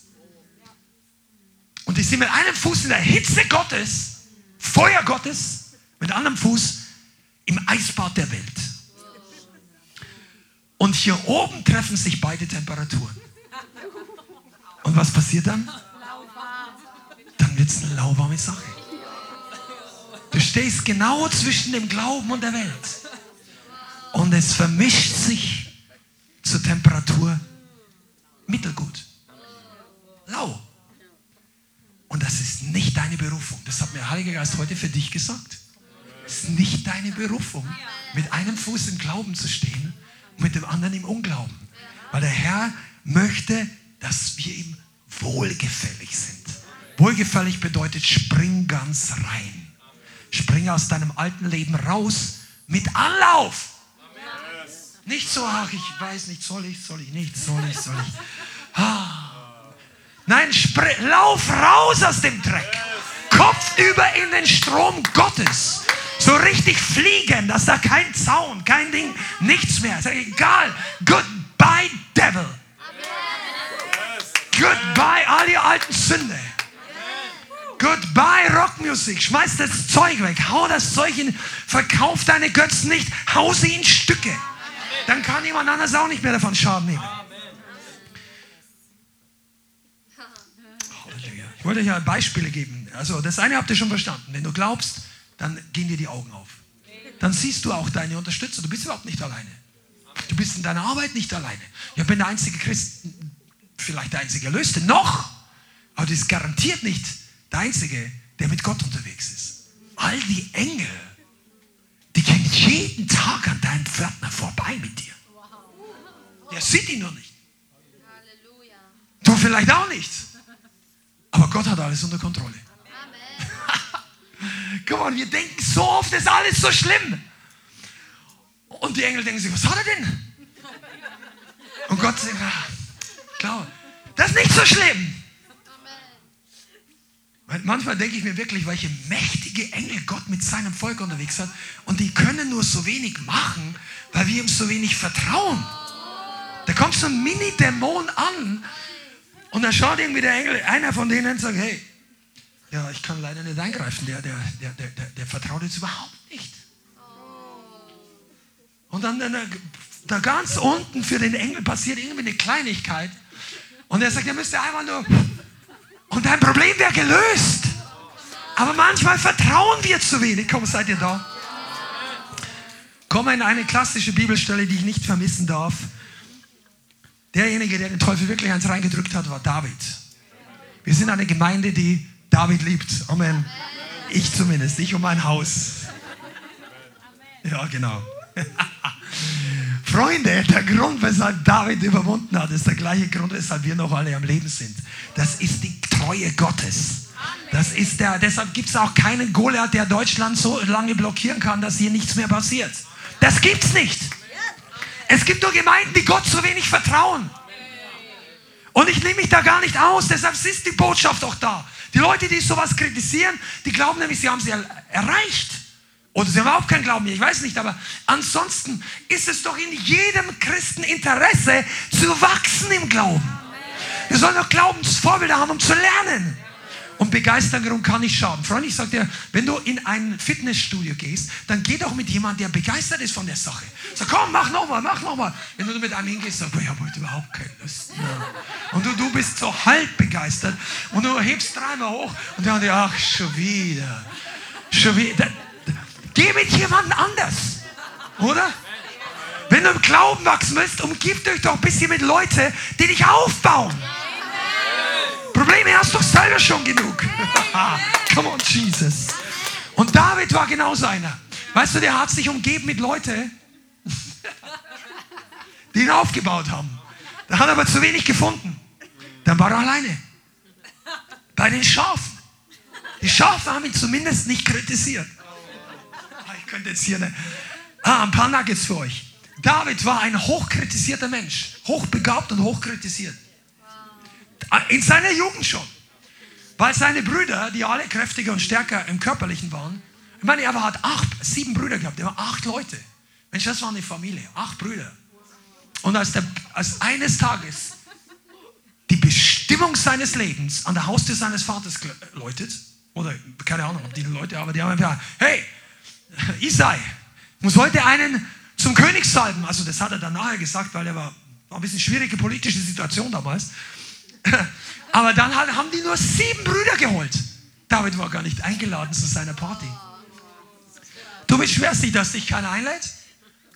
Und die sind mit einem Fuß in der Hitze Gottes, Feuer Gottes, mit anderem Fuß im Eisbad der Welt. Und hier oben treffen sich beide Temperaturen. Und was passiert dann? Dann wird es eine lauwarme Sache. Du stehst genau zwischen dem Glauben und der Welt. Und es vermischt sich zur Temperatur mittelgut. Lau. Und das ist nicht deine Berufung. Das hat mir der Heilige Geist heute für dich gesagt. Es ist nicht deine Berufung, mit einem Fuß im Glauben zu stehen und mit dem anderen im Unglauben. Weil der Herr möchte, dass wir ihm wohlgefällig sind. Wohlgefällig bedeutet, spring ganz rein. Spring aus deinem alten Leben raus mit Anlauf. Nicht so, ach, ich weiß nicht, soll ich, soll ich nicht, soll ich, soll ich. Ah. Nein, lauf raus aus dem Dreck. Kopf über in den Strom Gottes so richtig fliegen, dass da kein Zaun, kein Ding, nichts mehr. Sag egal. Goodbye, Devil. Goodbye, all die alten Sünde. Goodbye, Rockmusik. Schmeiß das Zeug weg. Hau das Zeug in. Verkauf deine Götzen nicht. Hau sie in Stücke. Dann kann jemand anderes auch nicht mehr davon Schaden nehmen. Ich wollte euch ja Beispiele geben. Also, das eine habt ihr schon verstanden. Wenn du glaubst, dann gehen dir die Augen auf. Dann siehst du auch deine Unterstützer. Du bist überhaupt nicht alleine. Du bist in deiner Arbeit nicht alleine. Ich bin der einzige Christ, vielleicht der einzige Erlöste, noch, aber du bist garantiert nicht der einzige, der mit Gott unterwegs ist. All die Engel, die gehen jeden Tag an deinem Pförtner vorbei mit dir. Der sieht ihn nur nicht. Du vielleicht auch nicht. Aber Gott hat alles unter Kontrolle. Guck mal, wir denken so oft, ist alles so schlimm. Und die Engel denken sich, was hat er denn? Und Gott sagt, ah, klar, das ist nicht so schlimm. Manchmal denke ich mir wirklich, welche mächtige Engel Gott mit seinem Volk unterwegs hat. Und die können nur so wenig machen, weil wir ihm so wenig vertrauen. Da kommt so ein Mini-Dämon an und dann schaut irgendwie der Engel, einer von denen und sagt, hey, ja, ich kann leider nicht eingreifen. Der, der, der, der, der, vertraut jetzt überhaupt nicht. Und dann, dann da ganz unten für den Engel passiert irgendwie eine Kleinigkeit. Und er sagt, er müsste einmal nur. Und dein Problem wäre gelöst. Aber manchmal vertrauen wir zu wenig. Komm, seid ihr da? Komme in eine klassische Bibelstelle, die ich nicht vermissen darf. Derjenige, der den Teufel wirklich eins reingedrückt hat, war David. Wir sind eine Gemeinde, die David liebt. Amen. Ich zumindest, ich und mein Haus. Ja, genau. Freunde, der Grund, weshalb David überwunden hat, ist der gleiche Grund, weshalb wir noch alle am Leben sind. Das ist die Treue Gottes. Das ist der, deshalb gibt es auch keinen Goliath, der Deutschland so lange blockieren kann, dass hier nichts mehr passiert. Das gibt's nicht. Es gibt nur Gemeinden, die Gott so wenig vertrauen. Und ich nehme mich da gar nicht aus, deshalb ist die Botschaft auch da. Die Leute, die sowas kritisieren, die glauben nämlich, sie haben sie erreicht. Oder sie haben überhaupt keinen Glauben mehr, ich weiß nicht, aber ansonsten ist es doch in jedem Christen Interesse zu wachsen im Glauben. Wir sollen doch Glaubensvorbilder haben, um zu lernen. Und Begeisterung kann nicht schaden. Freund, ich sage dir, wenn du in ein Fitnessstudio gehst, dann geh doch mit jemandem, der begeistert ist von der Sache. Sag, komm, mach nochmal, mach nochmal. Wenn du mit einem hingehst, sag, ich habe heute überhaupt keine Lust. Ja. Und du, du bist so halb begeistert und du hebst dreimal hoch und dann, ach, schon wieder. Schon wieder. Geh mit jemandem anders. Oder? Wenn du im Glauben wachsen willst, umgib dich doch ein bisschen mit Leuten, die dich aufbauen. Probleme hast du doch selber schon genug. Come on, Jesus. Und David war genauso einer. Weißt du, der hat sich umgeben mit Leuten, die ihn aufgebaut haben. Da hat er aber zu wenig gefunden. Dann war er alleine. Bei den Schafen. Die Schafe haben ihn zumindest nicht kritisiert. Ah, ich könnte jetzt hier eine, ah, ein paar Nuggets für euch. David war ein hochkritisierter Mensch. Hochbegabt und hochkritisiert. In seiner Jugend schon. Weil seine Brüder, die alle kräftiger und stärker im Körperlichen waren, ich meine, er hat acht, sieben Brüder gehabt, er war acht Leute. Mensch, das war eine Familie, acht Brüder. Und als, der, als eines Tages die Bestimmung seines Lebens an der Haustür seines Vaters läutet, oder keine Ahnung, ob die Leute, aber die haben gesagt, hey, Isai, muss heute einen zum König salben. Also das hat er dann nachher gesagt, weil er war, war ein bisschen schwierige politische Situation damals. Aber dann haben die nur sieben Brüder geholt. David war gar nicht eingeladen zu seiner Party. Du beschwerst dich, dass dich keiner einlädt?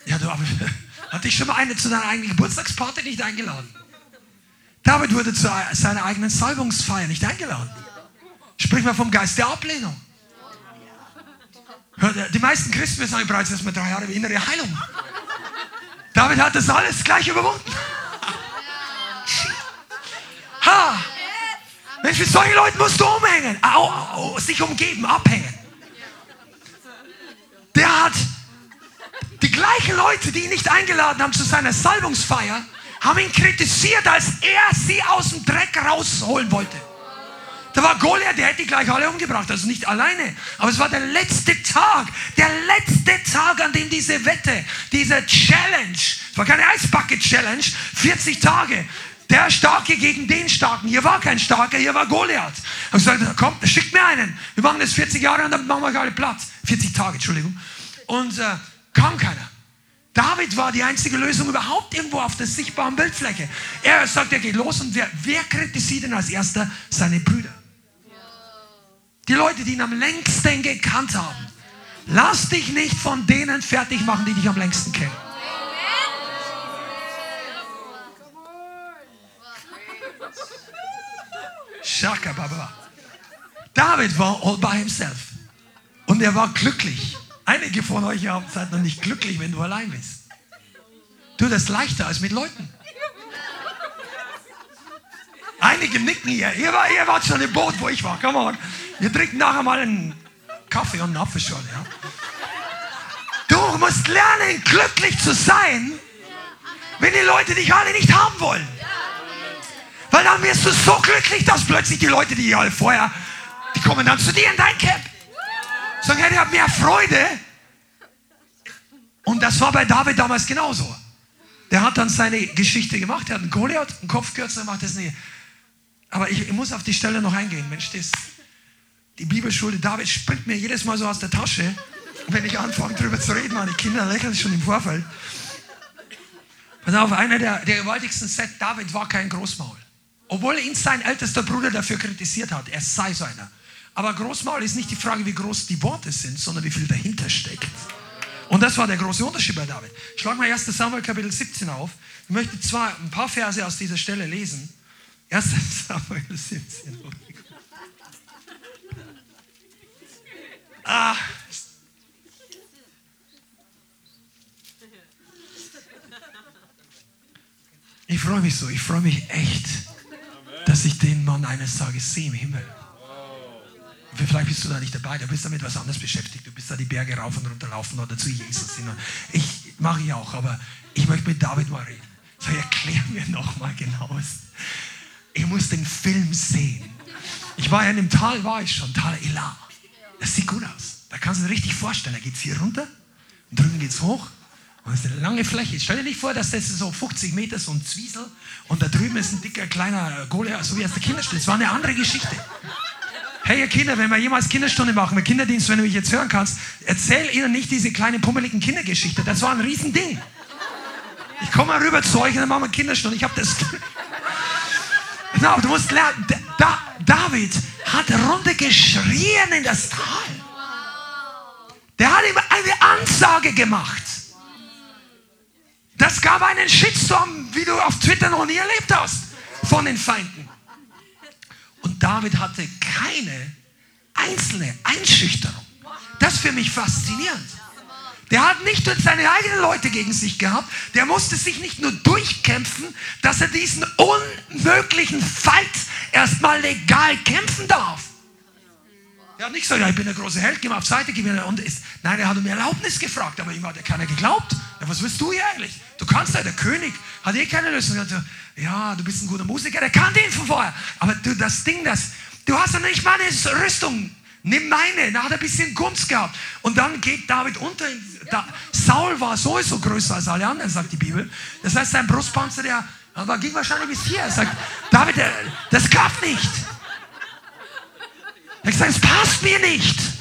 Ja, du, aber hat dich schon mal eine zu deiner eigenen Geburtstagsparty nicht eingeladen? David wurde zu seiner eigenen Salbungsfeier nicht eingeladen. Sprich mal vom Geist der Ablehnung. Die meisten Christen, sagen bereits erst mal drei Jahre innere Heilung. David hat das alles gleich überwunden. Ha! Mensch, mit solchen Leuten musst du umhängen, au, au, sich umgeben, abhängen. Der hat die gleichen Leute, die ihn nicht eingeladen haben zu seiner Salbungsfeier, haben ihn kritisiert, als er sie aus dem Dreck rausholen wollte. Da war Goliath, der hätte die gleich alle umgebracht, also nicht alleine. Aber es war der letzte Tag, der letzte Tag, an dem diese Wette, diese Challenge, es war keine Eisbucket Challenge, 40 Tage, der Starke gegen den Starken. Hier war kein Starker, hier war Goliath. Und gesagt, komm, schickt mir einen. Wir machen das 40 Jahre und dann machen wir alle Platz. 40 Tage, Entschuldigung. Und äh, kam keiner. David war die einzige Lösung überhaupt irgendwo auf der sichtbaren Bildfläche. Er sagt, er geht los und wer, wer kritisiert ihn als erster? Seine Brüder. Die Leute, die ihn am längsten gekannt haben. Lass dich nicht von denen fertig machen, die dich am längsten kennen. Shaka Baba. David war all by himself. Und er war glücklich. Einige von euch seid noch nicht glücklich, wenn du allein bist. Du, das leichter als mit Leuten. Einige nicken hier. Ihr, war, ihr wart schon im Boot, wo ich war. Come on. Wir trinken nachher mal einen Kaffee und einen Apfelschorle. Ja? Du musst lernen, glücklich zu sein, wenn die Leute dich alle nicht haben wollen. Weil dann wirst du so glücklich, dass plötzlich die Leute, die alle vorher, die kommen dann zu dir in dein Camp. Sagen, hey, die haben mehr Freude. Und das war bei David damals genauso. Der hat dann seine Geschichte gemacht. Er hat einen Goliath, einen Kopf kürzer gemacht. Das nicht. Aber ich, ich, muss auf die Stelle noch eingehen. Mensch, das, die Bibelschule David springt mir jedes Mal so aus der Tasche, wenn ich anfange, darüber zu reden. Meine Kinder lächeln schon im Vorfeld. Pass auf, einer der, der gewaltigsten Set, David war kein Großmaul. Obwohl ihn sein ältester Bruder dafür kritisiert hat, er sei so einer. Aber Großmaul ist nicht die Frage, wie groß die Worte sind, sondern wie viel dahinter steckt. Und das war der große Unterschied bei David. Schlag mal 1. Samuel Kapitel 17 auf. Ich möchte zwar ein paar Verse aus dieser Stelle lesen. 1. Samuel 17. Ah. Ich freue mich so, ich freue mich echt dass ich den Mann eines Tages sehe im Himmel. vielleicht bist du da nicht dabei, du bist damit was anderes beschäftigt. Du bist da die Berge rauf und runter laufen oder zu Jesus hin. Ich mache ich auch, aber ich möchte mit David mal reden. So, erklär mir nochmal genau. Ich muss den Film sehen. Ich war ja in dem Tal, war ich schon, Tal Elah. Das sieht gut aus. Da kannst du dir richtig vorstellen. Da geht es hier runter und drüben geht es hoch. Und das ist eine lange Fläche. Stell dir nicht vor, dass das so 50 Meter so ein Zwiesel und da drüben ist ein dicker kleiner Goliath, so wie aus der Kinderstunde. Das war eine andere Geschichte. Hey, ihr Kinder, wenn wir jemals Kinderstunde machen, mit Kinderdienst, wenn du mich jetzt hören kannst, erzähl ihnen nicht diese kleine pummeligen Kindergeschichte. Das war ein Riesending. Ich komme mal rüber zu euch und dann machen wir Kinderstunde. Ich habe das. Genau, du musst lernen. Da, David hat runtergeschrien in das Tal. Der hat ihm eine Ansage gemacht. Das gab einen Shitstorm, wie du auf Twitter noch nie erlebt hast, von den Feinden. Und David hatte keine einzelne Einschüchterung. Das ist für mich faszinierend. Der hat nicht nur seine eigenen Leute gegen sich gehabt, der musste sich nicht nur durchkämpfen, dass er diesen unmöglichen Fight erstmal legal kämpfen darf. Er hat nicht gesagt, ja, ich bin der große Held, geh mal auf Seite, geh mir. Nein, er hat um Erlaubnis gefragt, aber ihm hat ja keiner geglaubt. Ja, was willst du hier eigentlich? Du kannst ja, der König hat eh keine Lösung. Ja, du bist ein guter Musiker, der kannte ihn von vorher. Aber du, das Ding, das, du hast ja nicht mal eine Rüstung. Nimm meine. Da hat er ein bisschen Gunst gehabt. Und dann geht David unter. Da, Saul war sowieso größer als alle anderen, sagt die Bibel. Das heißt, sein Brustpanzer, der aber ging wahrscheinlich bis hier. Er sagt, David, das klappt nicht. Er sagt, es passt mir nicht.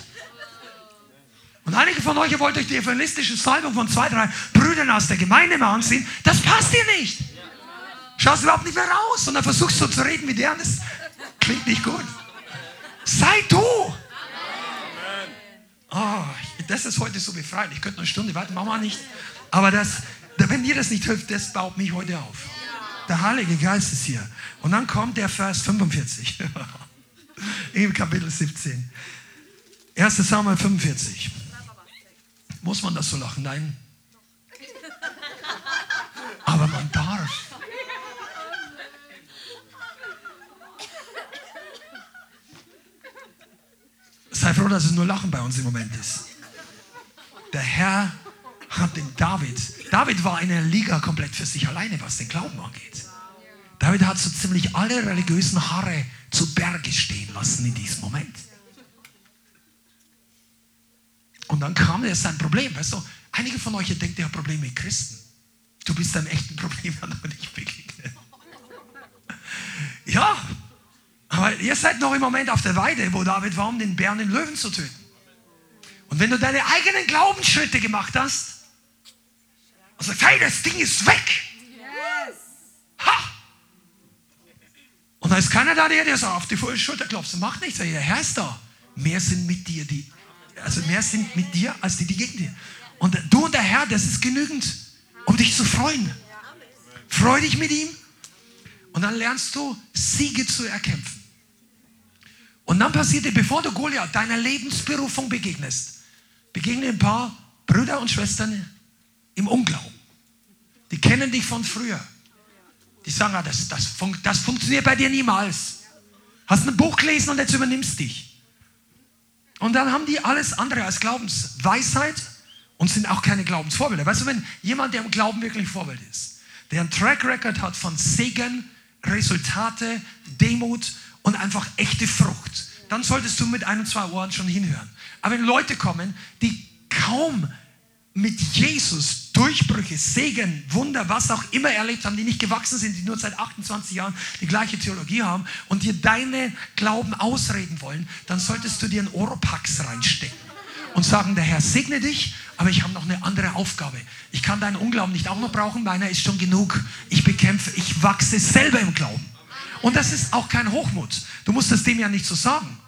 Und einige von euch wollt euch die evangelistische Salbung von zwei, drei Brüdern aus der Gemeinde mal ansehen. Das passt dir nicht. Schaust überhaupt nicht mehr raus. Und dann versuchst du zu reden mit denen. Das klingt nicht gut. Sei du. Oh, das ist heute so befreit. Ich könnte eine Stunde warten, machen wir nicht. Aber das, wenn dir das nicht hilft, das baut mich heute auf. Der Heilige Geist ist hier. Und dann kommt der Vers 45 im Kapitel 17. 1. Samuel 45. Muss man das so lachen? Nein. Aber man darf. Sei froh, dass es nur Lachen bei uns im Moment ist. Der Herr hat den David. David war in der Liga komplett für sich alleine, was den Glauben angeht. David hat so ziemlich alle religiösen Haare zu Berge stehen lassen in diesem Moment. Und dann kam jetzt sein Problem. Weißt du, einige von euch denken, ihr habt Probleme mit Christen. Du bist einem echten Problem noch nicht begegnet. Ja, aber ihr seid noch im Moment auf der Weide, wo David war, um den Bären den Löwen zu töten. Und wenn du deine eigenen Glaubensschritte gemacht hast und sagst, hey, das Ding ist weg. Ha! Und da ist keiner da, der dir so auf die Schulter klopft. Macht nichts, der Herr ist da. Mehr sind mit dir, die, also mehr sind mit dir, als die, die gegen dir. Und du und der Herr, das ist genügend, um dich zu freuen. Freu dich mit ihm und dann lernst du, Siege zu erkämpfen. Und dann passiert dir, bevor du Goliath deiner Lebensberufung begegnest, begegnen ein paar Brüder und Schwestern im Unglauben. Die kennen dich von früher. Die sagen, ah, das, das, das funktioniert bei dir niemals. Hast ein Buch gelesen und jetzt übernimmst dich. Und dann haben die alles andere als Glaubensweisheit und sind auch keine Glaubensvorbilder. Weißt du, wenn jemand, der im Glauben wirklich Vorbild ist, der einen Track Record hat von Segen, Resultate, Demut und einfach echte Frucht, dann solltest du mit ein und zwei Ohren schon hinhören. Aber wenn Leute kommen, die kaum mit Jesus Durchbrüche, Segen, Wunder, was auch immer erlebt haben, die nicht gewachsen sind, die nur seit 28 Jahren die gleiche Theologie haben und dir deine Glauben ausreden wollen, dann solltest du dir einen Oropax reinstecken und sagen, der Herr segne dich, aber ich habe noch eine andere Aufgabe. Ich kann deinen Unglauben nicht auch noch brauchen, meiner ist schon genug. Ich bekämpfe, ich wachse selber im Glauben. Und das ist auch kein Hochmut. Du musst das dem ja nicht so sagen.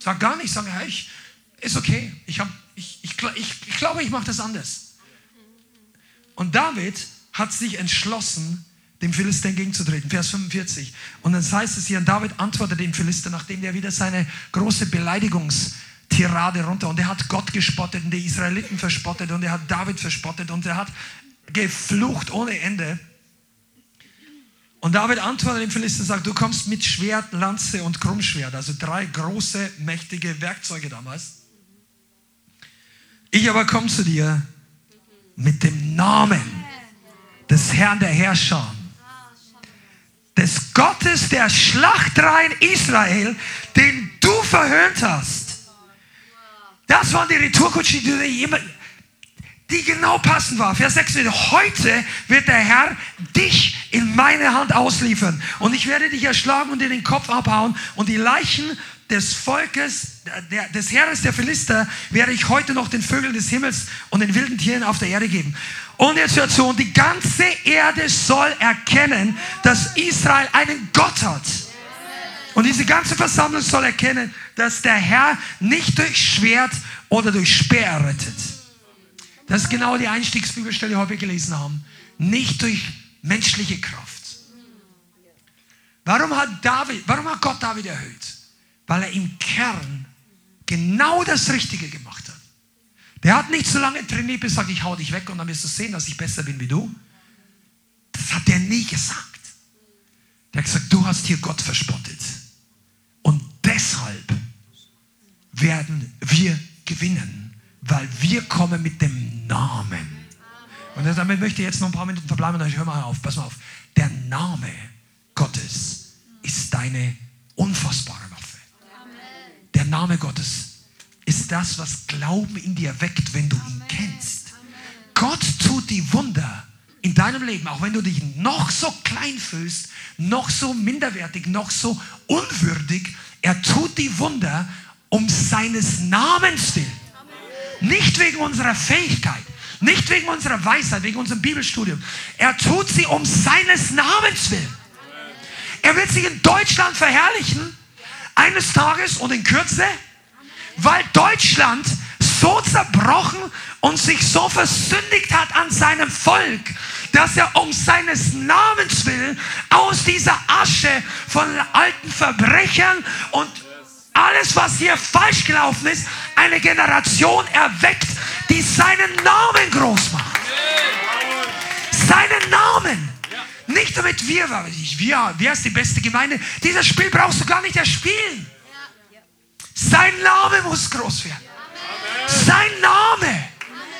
Sag gar nicht, sag, hey, ich, ist okay. Ich, hab, ich, ich, ich, ich glaube, ich mache das anders. Und David hat sich entschlossen, dem Philister entgegenzutreten. Vers 45. Und dann heißt es hier, David antwortete dem Philister, nachdem er wieder seine große Beleidigungs- Tirade runter. Und er hat Gott gespottet und die Israeliten verspottet und er hat David verspottet und er hat geflucht ohne Ende. Und David antwortet dem Philister und sagt, du kommst mit Schwert, Lanze und Krummschwert, also drei große, mächtige Werkzeuge damals. Ich aber komme zu dir mit dem Namen des Herrn der Herrscher, des Gottes der Schlachtreihen Israel, den du verhöhnt hast. Das waren die Retourkutschen, die die genau passend war. Vers 6, heute wird der Herr dich in meine Hand ausliefern und ich werde dich erschlagen und dir den Kopf abhauen und die Leichen des Volkes, der, des Heeres der Philister, werde ich heute noch den Vögeln des Himmels und den wilden Tieren auf der Erde geben. Und jetzt hört zu, und die ganze Erde soll erkennen, dass Israel einen Gott hat. Und diese ganze Versammlung soll erkennen, dass der Herr nicht durch Schwert oder durch Speer rettet das ist genau die Einstiegsbibelstelle, die wir gelesen haben. Nicht durch menschliche Kraft. Warum hat, David, warum hat Gott David erhöht? Weil er im Kern genau das Richtige gemacht hat. Der hat nicht so lange trainiert, bis er sagt, ich hau dich weg und dann wirst du sehen, dass ich besser bin wie du. Das hat er nie gesagt. Der hat gesagt, du hast hier Gott verspottet. Und deshalb werden wir gewinnen weil wir kommen mit dem Namen. Und damit möchte ich jetzt noch ein paar Minuten verbleiben und dann hör mal auf, pass mal auf. Der Name Gottes ist deine unfassbare Name Gottes ist das, was Glauben in dir weckt, wenn du ihn kennst. Gott tut die Wunder in deinem Leben, auch wenn du dich noch so klein fühlst, noch so minderwertig, noch so unwürdig. Er tut die Wunder um seines Namens willen. Nicht wegen unserer Fähigkeit, nicht wegen unserer Weisheit, wegen unserem Bibelstudium. Er tut sie um seines Namens willen. Er wird sich in Deutschland verherrlichen, eines Tages und in Kürze, weil Deutschland so zerbrochen und sich so versündigt hat an seinem Volk, dass er um seines Namens willen aus dieser Asche von alten Verbrechern und alles, was hier falsch gelaufen ist, eine Generation erweckt, die seinen Namen groß macht. Seinen Namen. Nicht damit wir, wir, wer ist die beste Gemeinde? Dieses Spiel brauchst du gar nicht erspielen. Sein Name muss groß werden. Sein Name.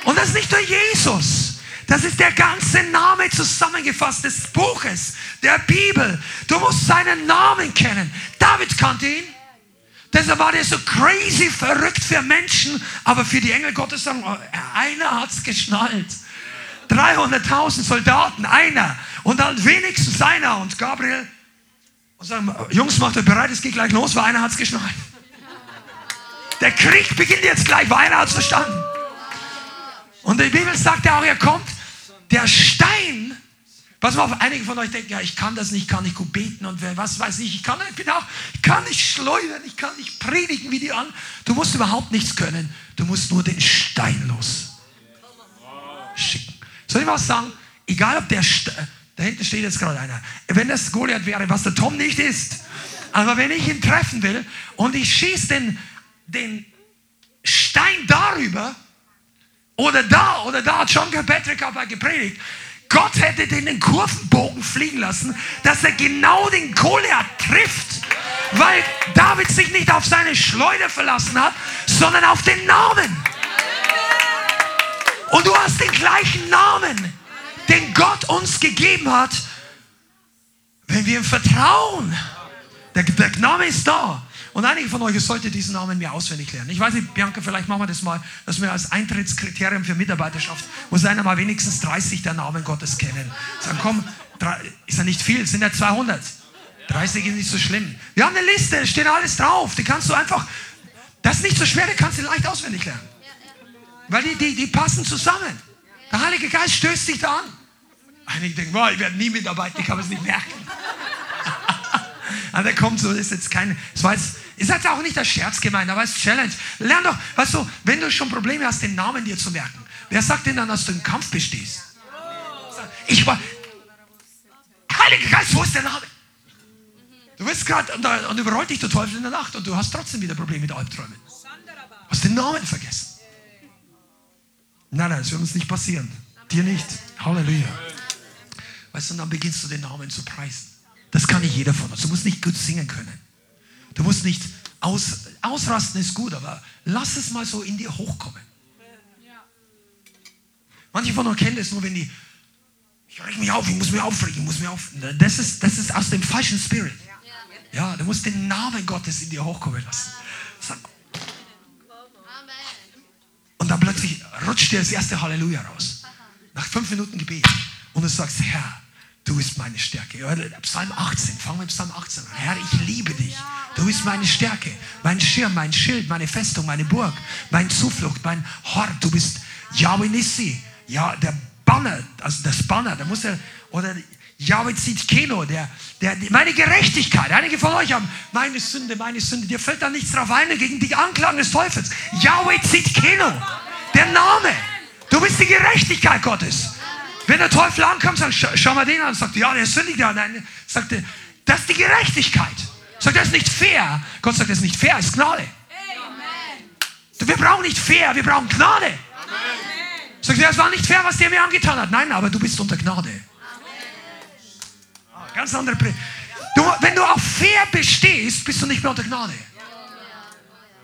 Und das ist nicht nur Jesus. Das ist der ganze Name zusammengefasst des Buches, der Bibel. Du musst seinen Namen kennen. David kannte ihn. Deshalb war der so crazy verrückt für Menschen, aber für die Engel Gottes oh, einer hat es geschnallt. 300.000 Soldaten, einer. Und dann wenigstens einer. Und Gabriel und sagen, Jungs, macht euch bereit, es geht gleich los, weil einer hat es geschnallt. Der Krieg beginnt jetzt gleich, weil einer hat es verstanden. Und die Bibel sagt ja auch, er kommt, der Stein Pass mal auf, einige von euch denken, ja, ich kann das nicht, ich kann nicht gut beten und was weiß ich, ich kann, ich bin auch, ich kann nicht schleudern, ich kann nicht predigen wie die an. Du musst überhaupt nichts können, du musst nur den Stein los schicken. Soll ich was sagen? Egal ob der, St da hinten steht jetzt gerade einer, wenn das Goliath wäre, was der Tom nicht ist, aber wenn ich ihn treffen will und ich schieße den, den Stein darüber, oder da, oder da hat John Patrick aber gepredigt, Gott hätte den, den Kurvenbogen fliegen lassen, dass er genau den Goliath trifft, weil David sich nicht auf seine Schleuder verlassen hat, sondern auf den Namen. Und du hast den gleichen Namen, den Gott uns gegeben hat, wenn wir ihm vertrauen. Der, der Name ist da. Und einige von euch sollten diesen Namen mir auswendig lernen. Ich weiß nicht, Bianca, vielleicht machen wir das mal, dass wir als Eintrittskriterium für Mitarbeiterschaft, muss einer mal wenigstens 30 der Namen Gottes kennen. Sagen, komm, ist ja nicht viel, sind ja 200. 30 ist nicht so schlimm. Wir haben eine Liste, steht alles drauf. Die kannst du einfach, das ist nicht so schwer, die kannst du leicht auswendig lernen. Weil die, die, die passen zusammen. Der Heilige Geist stößt dich da an. Einige denken, boah, ich werde nie mitarbeiten, ich kann es nicht merken. Aber der kommt so, ist jetzt kein, es ist jetzt auch nicht der Scherz gemeint, aber es ist Challenge. Lern doch, weißt du, wenn du schon Probleme hast, den Namen dir zu merken, wer sagt denn dann, dass du im Kampf bestehst? Ich war, Heiliger Geist, wo ist der Name? Du bist gerade und, und überrollt dich der Teufel in der Nacht und du hast trotzdem wieder Probleme mit Albträumen. Hast den Namen vergessen. Nein, nein, das wird uns nicht passieren. Dir nicht. Halleluja. Weißt du, und dann beginnst du den Namen zu preisen. Das kann nicht jeder von uns. Du musst nicht gut singen können. Du musst nicht aus, ausrasten, ist gut, aber lass es mal so in dir hochkommen. Manche von euch kennen das nur, wenn die, ich reg mich auf, ich muss mich aufregen, ich muss mich auf. Das ist, das ist aus dem falschen Spirit. Ja, du musst den Namen Gottes in dir hochkommen lassen. Sag, und dann plötzlich rutscht dir das erste Halleluja raus. Nach fünf Minuten Gebet. Und du sagst, Herr, du bist meine Stärke. Psalm 18, fangen wir mit Psalm 18 an. Herr, ich liebe dich. Du bist meine Stärke, mein Schirm, mein Schild, meine Festung, meine Burg, mein Zuflucht, mein Hort. Du bist Yahweh Nissi. Ja, der Banner, also das Banner, da muss er, oder Yahweh zieht Keno, der, der, meine Gerechtigkeit. Einige von euch haben meine Sünde, meine Sünde. Dir fällt da nichts drauf ein gegen die Anklagen des Teufels. Yahweh zieht Keno, der Name. Du bist die Gerechtigkeit Gottes. Wenn der Teufel ankommt, sagt, schau, mal den an und sagt, ja, der sündigt ja. Nein, sagt das ist die Gerechtigkeit. Sagt, das ist nicht fair. Gott sagt, das ist nicht fair, das ist Gnade. Wir brauchen nicht fair, wir brauchen Gnade. Sagt das war nicht fair, was der mir angetan hat. Nein, aber du bist unter Gnade. Ganz andere Pre du, Wenn du auf fair bestehst, bist du nicht mehr unter Gnade.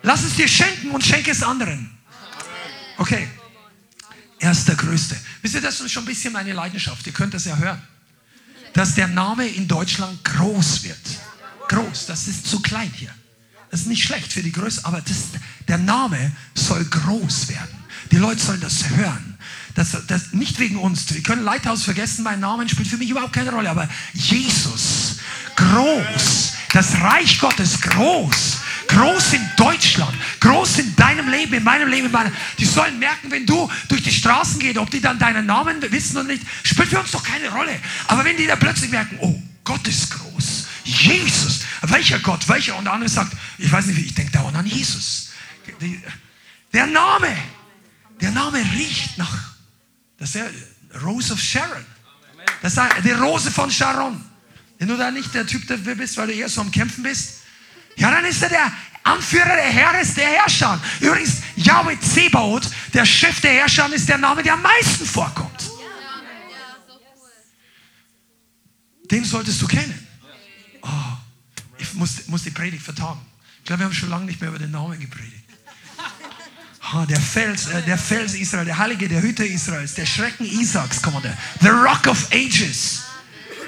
Lass es dir schenken und schenke es anderen. Okay. Er ist der Größte. Wisst ihr, das ist schon ein bisschen meine Leidenschaft. Ihr könnt das ja hören. Dass der Name in Deutschland groß wird. Groß, das ist zu klein hier. Das ist nicht schlecht für die Größe, aber das, der Name soll groß werden. Die Leute sollen das hören. Das, das, nicht wegen uns. Wir können Leithaus vergessen, mein Name spielt für mich überhaupt keine Rolle. Aber Jesus, groß, das Reich Gottes groß, groß in Deutschland, groß in deinem Leben, in meinem Leben, in meinem, die sollen merken, wenn du durch die Straßen gehst, ob die dann deinen Namen wissen oder nicht, spielt für uns doch keine Rolle. Aber wenn die da plötzlich merken, oh, Gott ist groß, Jesus, welcher Gott, welcher? Und der andere sagt, ich weiß nicht, ich denke dauernd an Jesus. Der Name, der Name riecht nach das ist der Rose of Sharon. Das ist die Rose von Sharon. Wenn du da nicht der Typ dafür bist, weil du eher so am Kämpfen bist, ja, dann ist er der Anführer der Heeres der Herrscher. Übrigens, Yahweh Zebaoth, der Chef der Herrscher, ist der Name, der am meisten vorkommt. Den solltest du kennen. Oh, ich muss, muss die Predigt vertagen. Ich glaube, wir haben schon lange nicht mehr über den Namen gepredigt. Der Fels, äh, der Fels Israel, der Heilige, der Hüter Israels, der Schrecken Isaaks, on, the Rock of Ages.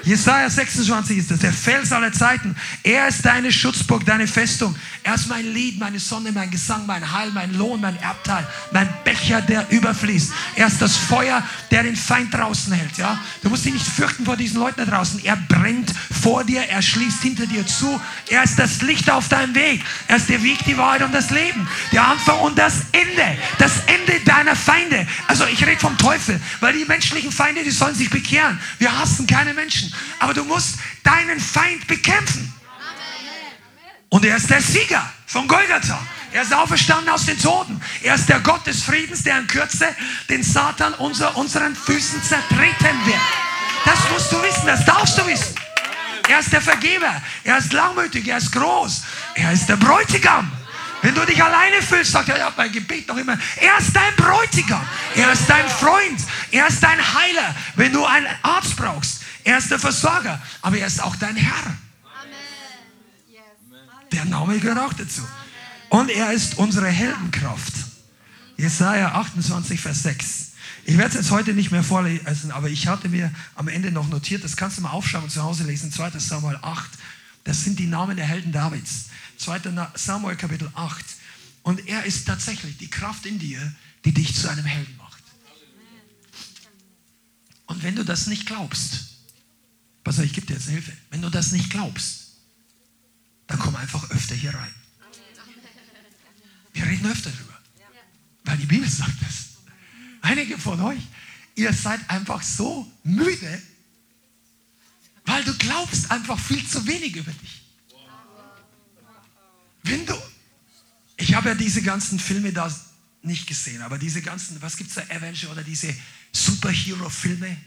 Jesaja 26 ist das, der Fels aller Zeiten. Er ist deine Schutzburg, deine Festung. Er ist mein Lied, meine Sonne, mein Gesang, mein Heil, mein Lohn, mein Erbteil, mein Becher, der überfließt. Er ist das Feuer, der den Feind draußen hält. Ja? Du musst dich nicht fürchten vor diesen Leuten da draußen. Er brennt vor dir, er schließt hinter dir zu. Er ist das Licht auf deinem Weg. Er ist der Weg, die Wahrheit und das Leben. Der Anfang und das Ende. Das Ende deiner Feinde. Also ich rede vom Teufel, weil die menschlichen Feinde, die sollen sich bekehren. Wir hassen keine Menschen. Aber du musst deinen Feind bekämpfen. Und er ist der Sieger von Golgatha. Er ist auferstanden aus den Toten. Er ist der Gott des Friedens, der in Kürze den Satan unter unseren Füßen zertreten wird. Das musst du wissen, das darfst du wissen. Er ist der Vergeber, er ist langmütig, er ist groß, er ist der Bräutigam. Wenn du dich alleine fühlst, sagt er, ja, mein Gebet noch immer. Er ist dein Bräutigam, er ist dein Freund, er ist dein Heiler. Wenn du einen Arzt brauchst, er ist der Versorger, aber er ist auch dein Herr. Der Name gehört auch dazu. Und er ist unsere Heldenkraft. Jesaja 28, Vers 6. Ich werde es jetzt heute nicht mehr vorlesen, aber ich hatte mir am Ende noch notiert, das kannst du mal aufschreiben und zu Hause lesen, 2. Samuel 8. Das sind die Namen der Helden Davids. 2. Samuel Kapitel 8. Und er ist tatsächlich die Kraft in dir, die dich zu einem Helden macht. Und wenn du das nicht glaubst, Pass auf, ich gebe dir jetzt Hilfe. Wenn du das nicht glaubst, dann komm einfach öfter hier rein. Wir reden öfter drüber. Weil die Bibel sagt das. Einige von euch, ihr seid einfach so müde, weil du glaubst einfach viel zu wenig über dich. Wenn du, ich habe ja diese ganzen Filme da nicht gesehen, aber diese ganzen, was gibt es da, Avenger oder diese Superhero-Filme,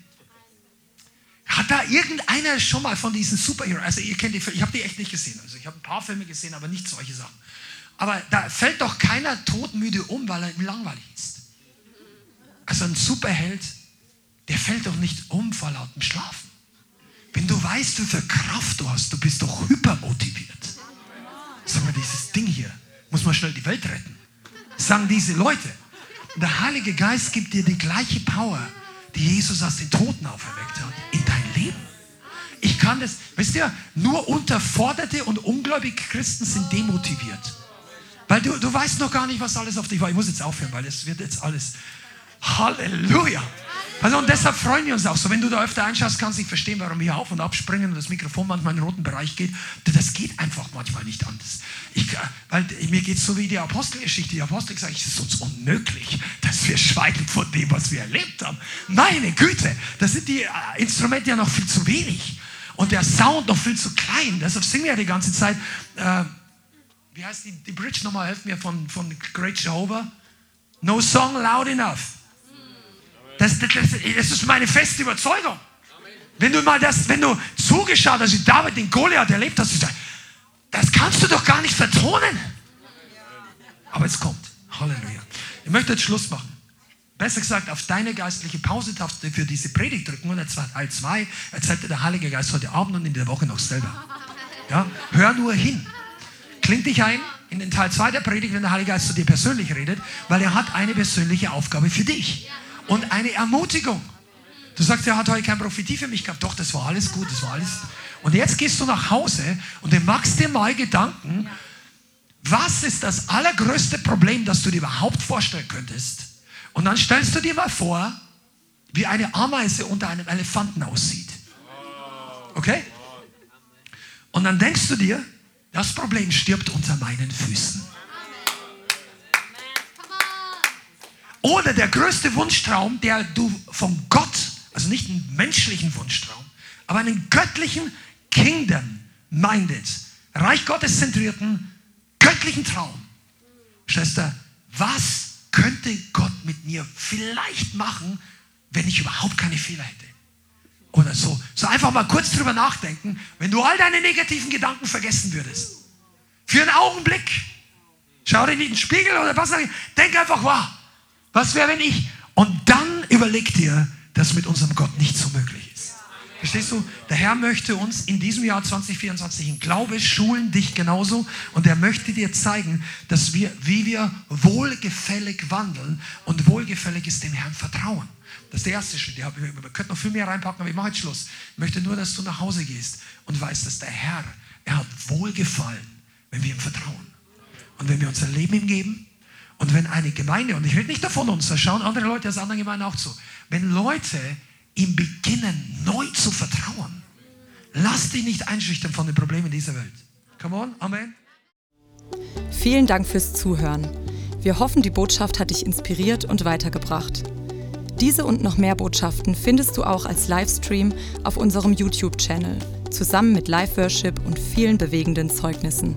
hat da irgendeiner schon mal von diesen Superheroes, also ihr kennt die, ich habe die echt nicht gesehen, also ich habe ein paar Filme gesehen, aber nicht solche Sachen. Aber da fällt doch keiner todmüde um, weil er ihm langweilig ist. Also ein Superheld, der fällt doch nicht um vor lautem Schlafen. Wenn du weißt, wie viel Kraft du hast, du bist doch hypermotiviert. Sag mal, dieses Ding hier, muss man schnell die Welt retten. Sagen diese Leute. Der Heilige Geist gibt dir die gleiche Power, die Jesus aus den Toten auferweckt hat, in dein Leben. Ich kann das, wisst ihr, nur unterforderte und ungläubige Christen sind demotiviert. Weil du, du weißt noch gar nicht, was alles auf dich war. Ich muss jetzt aufhören, weil es wird jetzt alles. Halleluja. Also und deshalb freuen wir uns auch so. Wenn du da öfter einschaust, kannst du nicht verstehen, warum wir auf und ab springen und das Mikrofon manchmal in den roten Bereich geht. Das geht einfach manchmal nicht anders. Ich, weil mir geht es so wie die Apostelgeschichte. Die Apostel gesagt, es ist uns unmöglich, dass wir schweigen von dem, was wir erlebt haben. Meine Güte, da sind die äh, Instrumente ja noch viel zu wenig. Und der Sound noch viel zu klein. Deshalb singen wir ja die ganze Zeit. Äh, wie heißt die, die Bridge nochmal? Helft mir von, von Great Jehovah. No song loud enough. Das, das, das ist meine feste Überzeugung. Wenn du mal das, wenn du zugeschaut hast, wie David den Goliath erlebt hast, das kannst du doch gar nicht vertonen. Aber es kommt. Halleluja. Ich möchte jetzt Schluss machen. Besser gesagt, auf deine geistliche Pause-Taste für diese Predigt drücken und Teil 2 erzählt der Heilige Geist heute Abend und in der Woche noch selber. Ja? Hör nur hin. Kling dich ein in den Teil 2 der Predigt, wenn der Heilige Geist zu dir persönlich redet, weil er hat eine persönliche Aufgabe für dich und eine Ermutigung. Du sagst, er hat heute keine Prophetie für mich gehabt. Doch, das war alles gut, das war alles. Und jetzt gehst du nach Hause und du machst dir mal Gedanken, was ist das allergrößte Problem, das du dir überhaupt vorstellen könntest? Und dann stellst du dir mal vor, wie eine Ameise unter einem Elefanten aussieht. Okay? Und dann denkst du dir, das Problem stirbt unter meinen Füßen. Oder der größte Wunschtraum, der du von Gott, also nicht einen menschlichen Wunschtraum, aber einen göttlichen Kingdom-minded, Reich Gottes zentrierten, göttlichen Traum. Schwester, was könnte Gott mit mir vielleicht machen, wenn ich überhaupt keine Fehler hätte? Oder so. So einfach mal kurz drüber nachdenken, wenn du all deine negativen Gedanken vergessen würdest. Für einen Augenblick. Schau dir nicht in den Spiegel oder was. Denk einfach, wow, was wäre, wenn ich? Und dann überleg dir, dass mit unserem Gott nicht so möglich ist. Verstehst du? Der Herr möchte uns in diesem Jahr 2024 in Glaube schulen, dich genauso. Und er möchte dir zeigen, dass wir, wie wir wohlgefällig wandeln. Und wohlgefällig ist dem Herrn Vertrauen. Das ist der erste Schritt. Wir könnten noch viel mehr reinpacken, aber ich mache jetzt Schluss. Ich möchte nur, dass du nach Hause gehst und weißt, dass der Herr, er hat Wohlgefallen, wenn wir ihm vertrauen. Und wenn wir unser Leben ihm geben und wenn eine Gemeinde, und ich rede nicht davon uns, da schauen andere Leute aus anderen Gemeinden auch zu, wenn Leute ihm beginnen, neu zu vertrauen, lass dich nicht einschüchtern von den Problemen dieser Welt. Come on, Amen. Vielen Dank fürs Zuhören. Wir hoffen, die Botschaft hat dich inspiriert und weitergebracht. Diese und noch mehr Botschaften findest du auch als Livestream auf unserem YouTube-Channel, zusammen mit Live-Worship und vielen bewegenden Zeugnissen.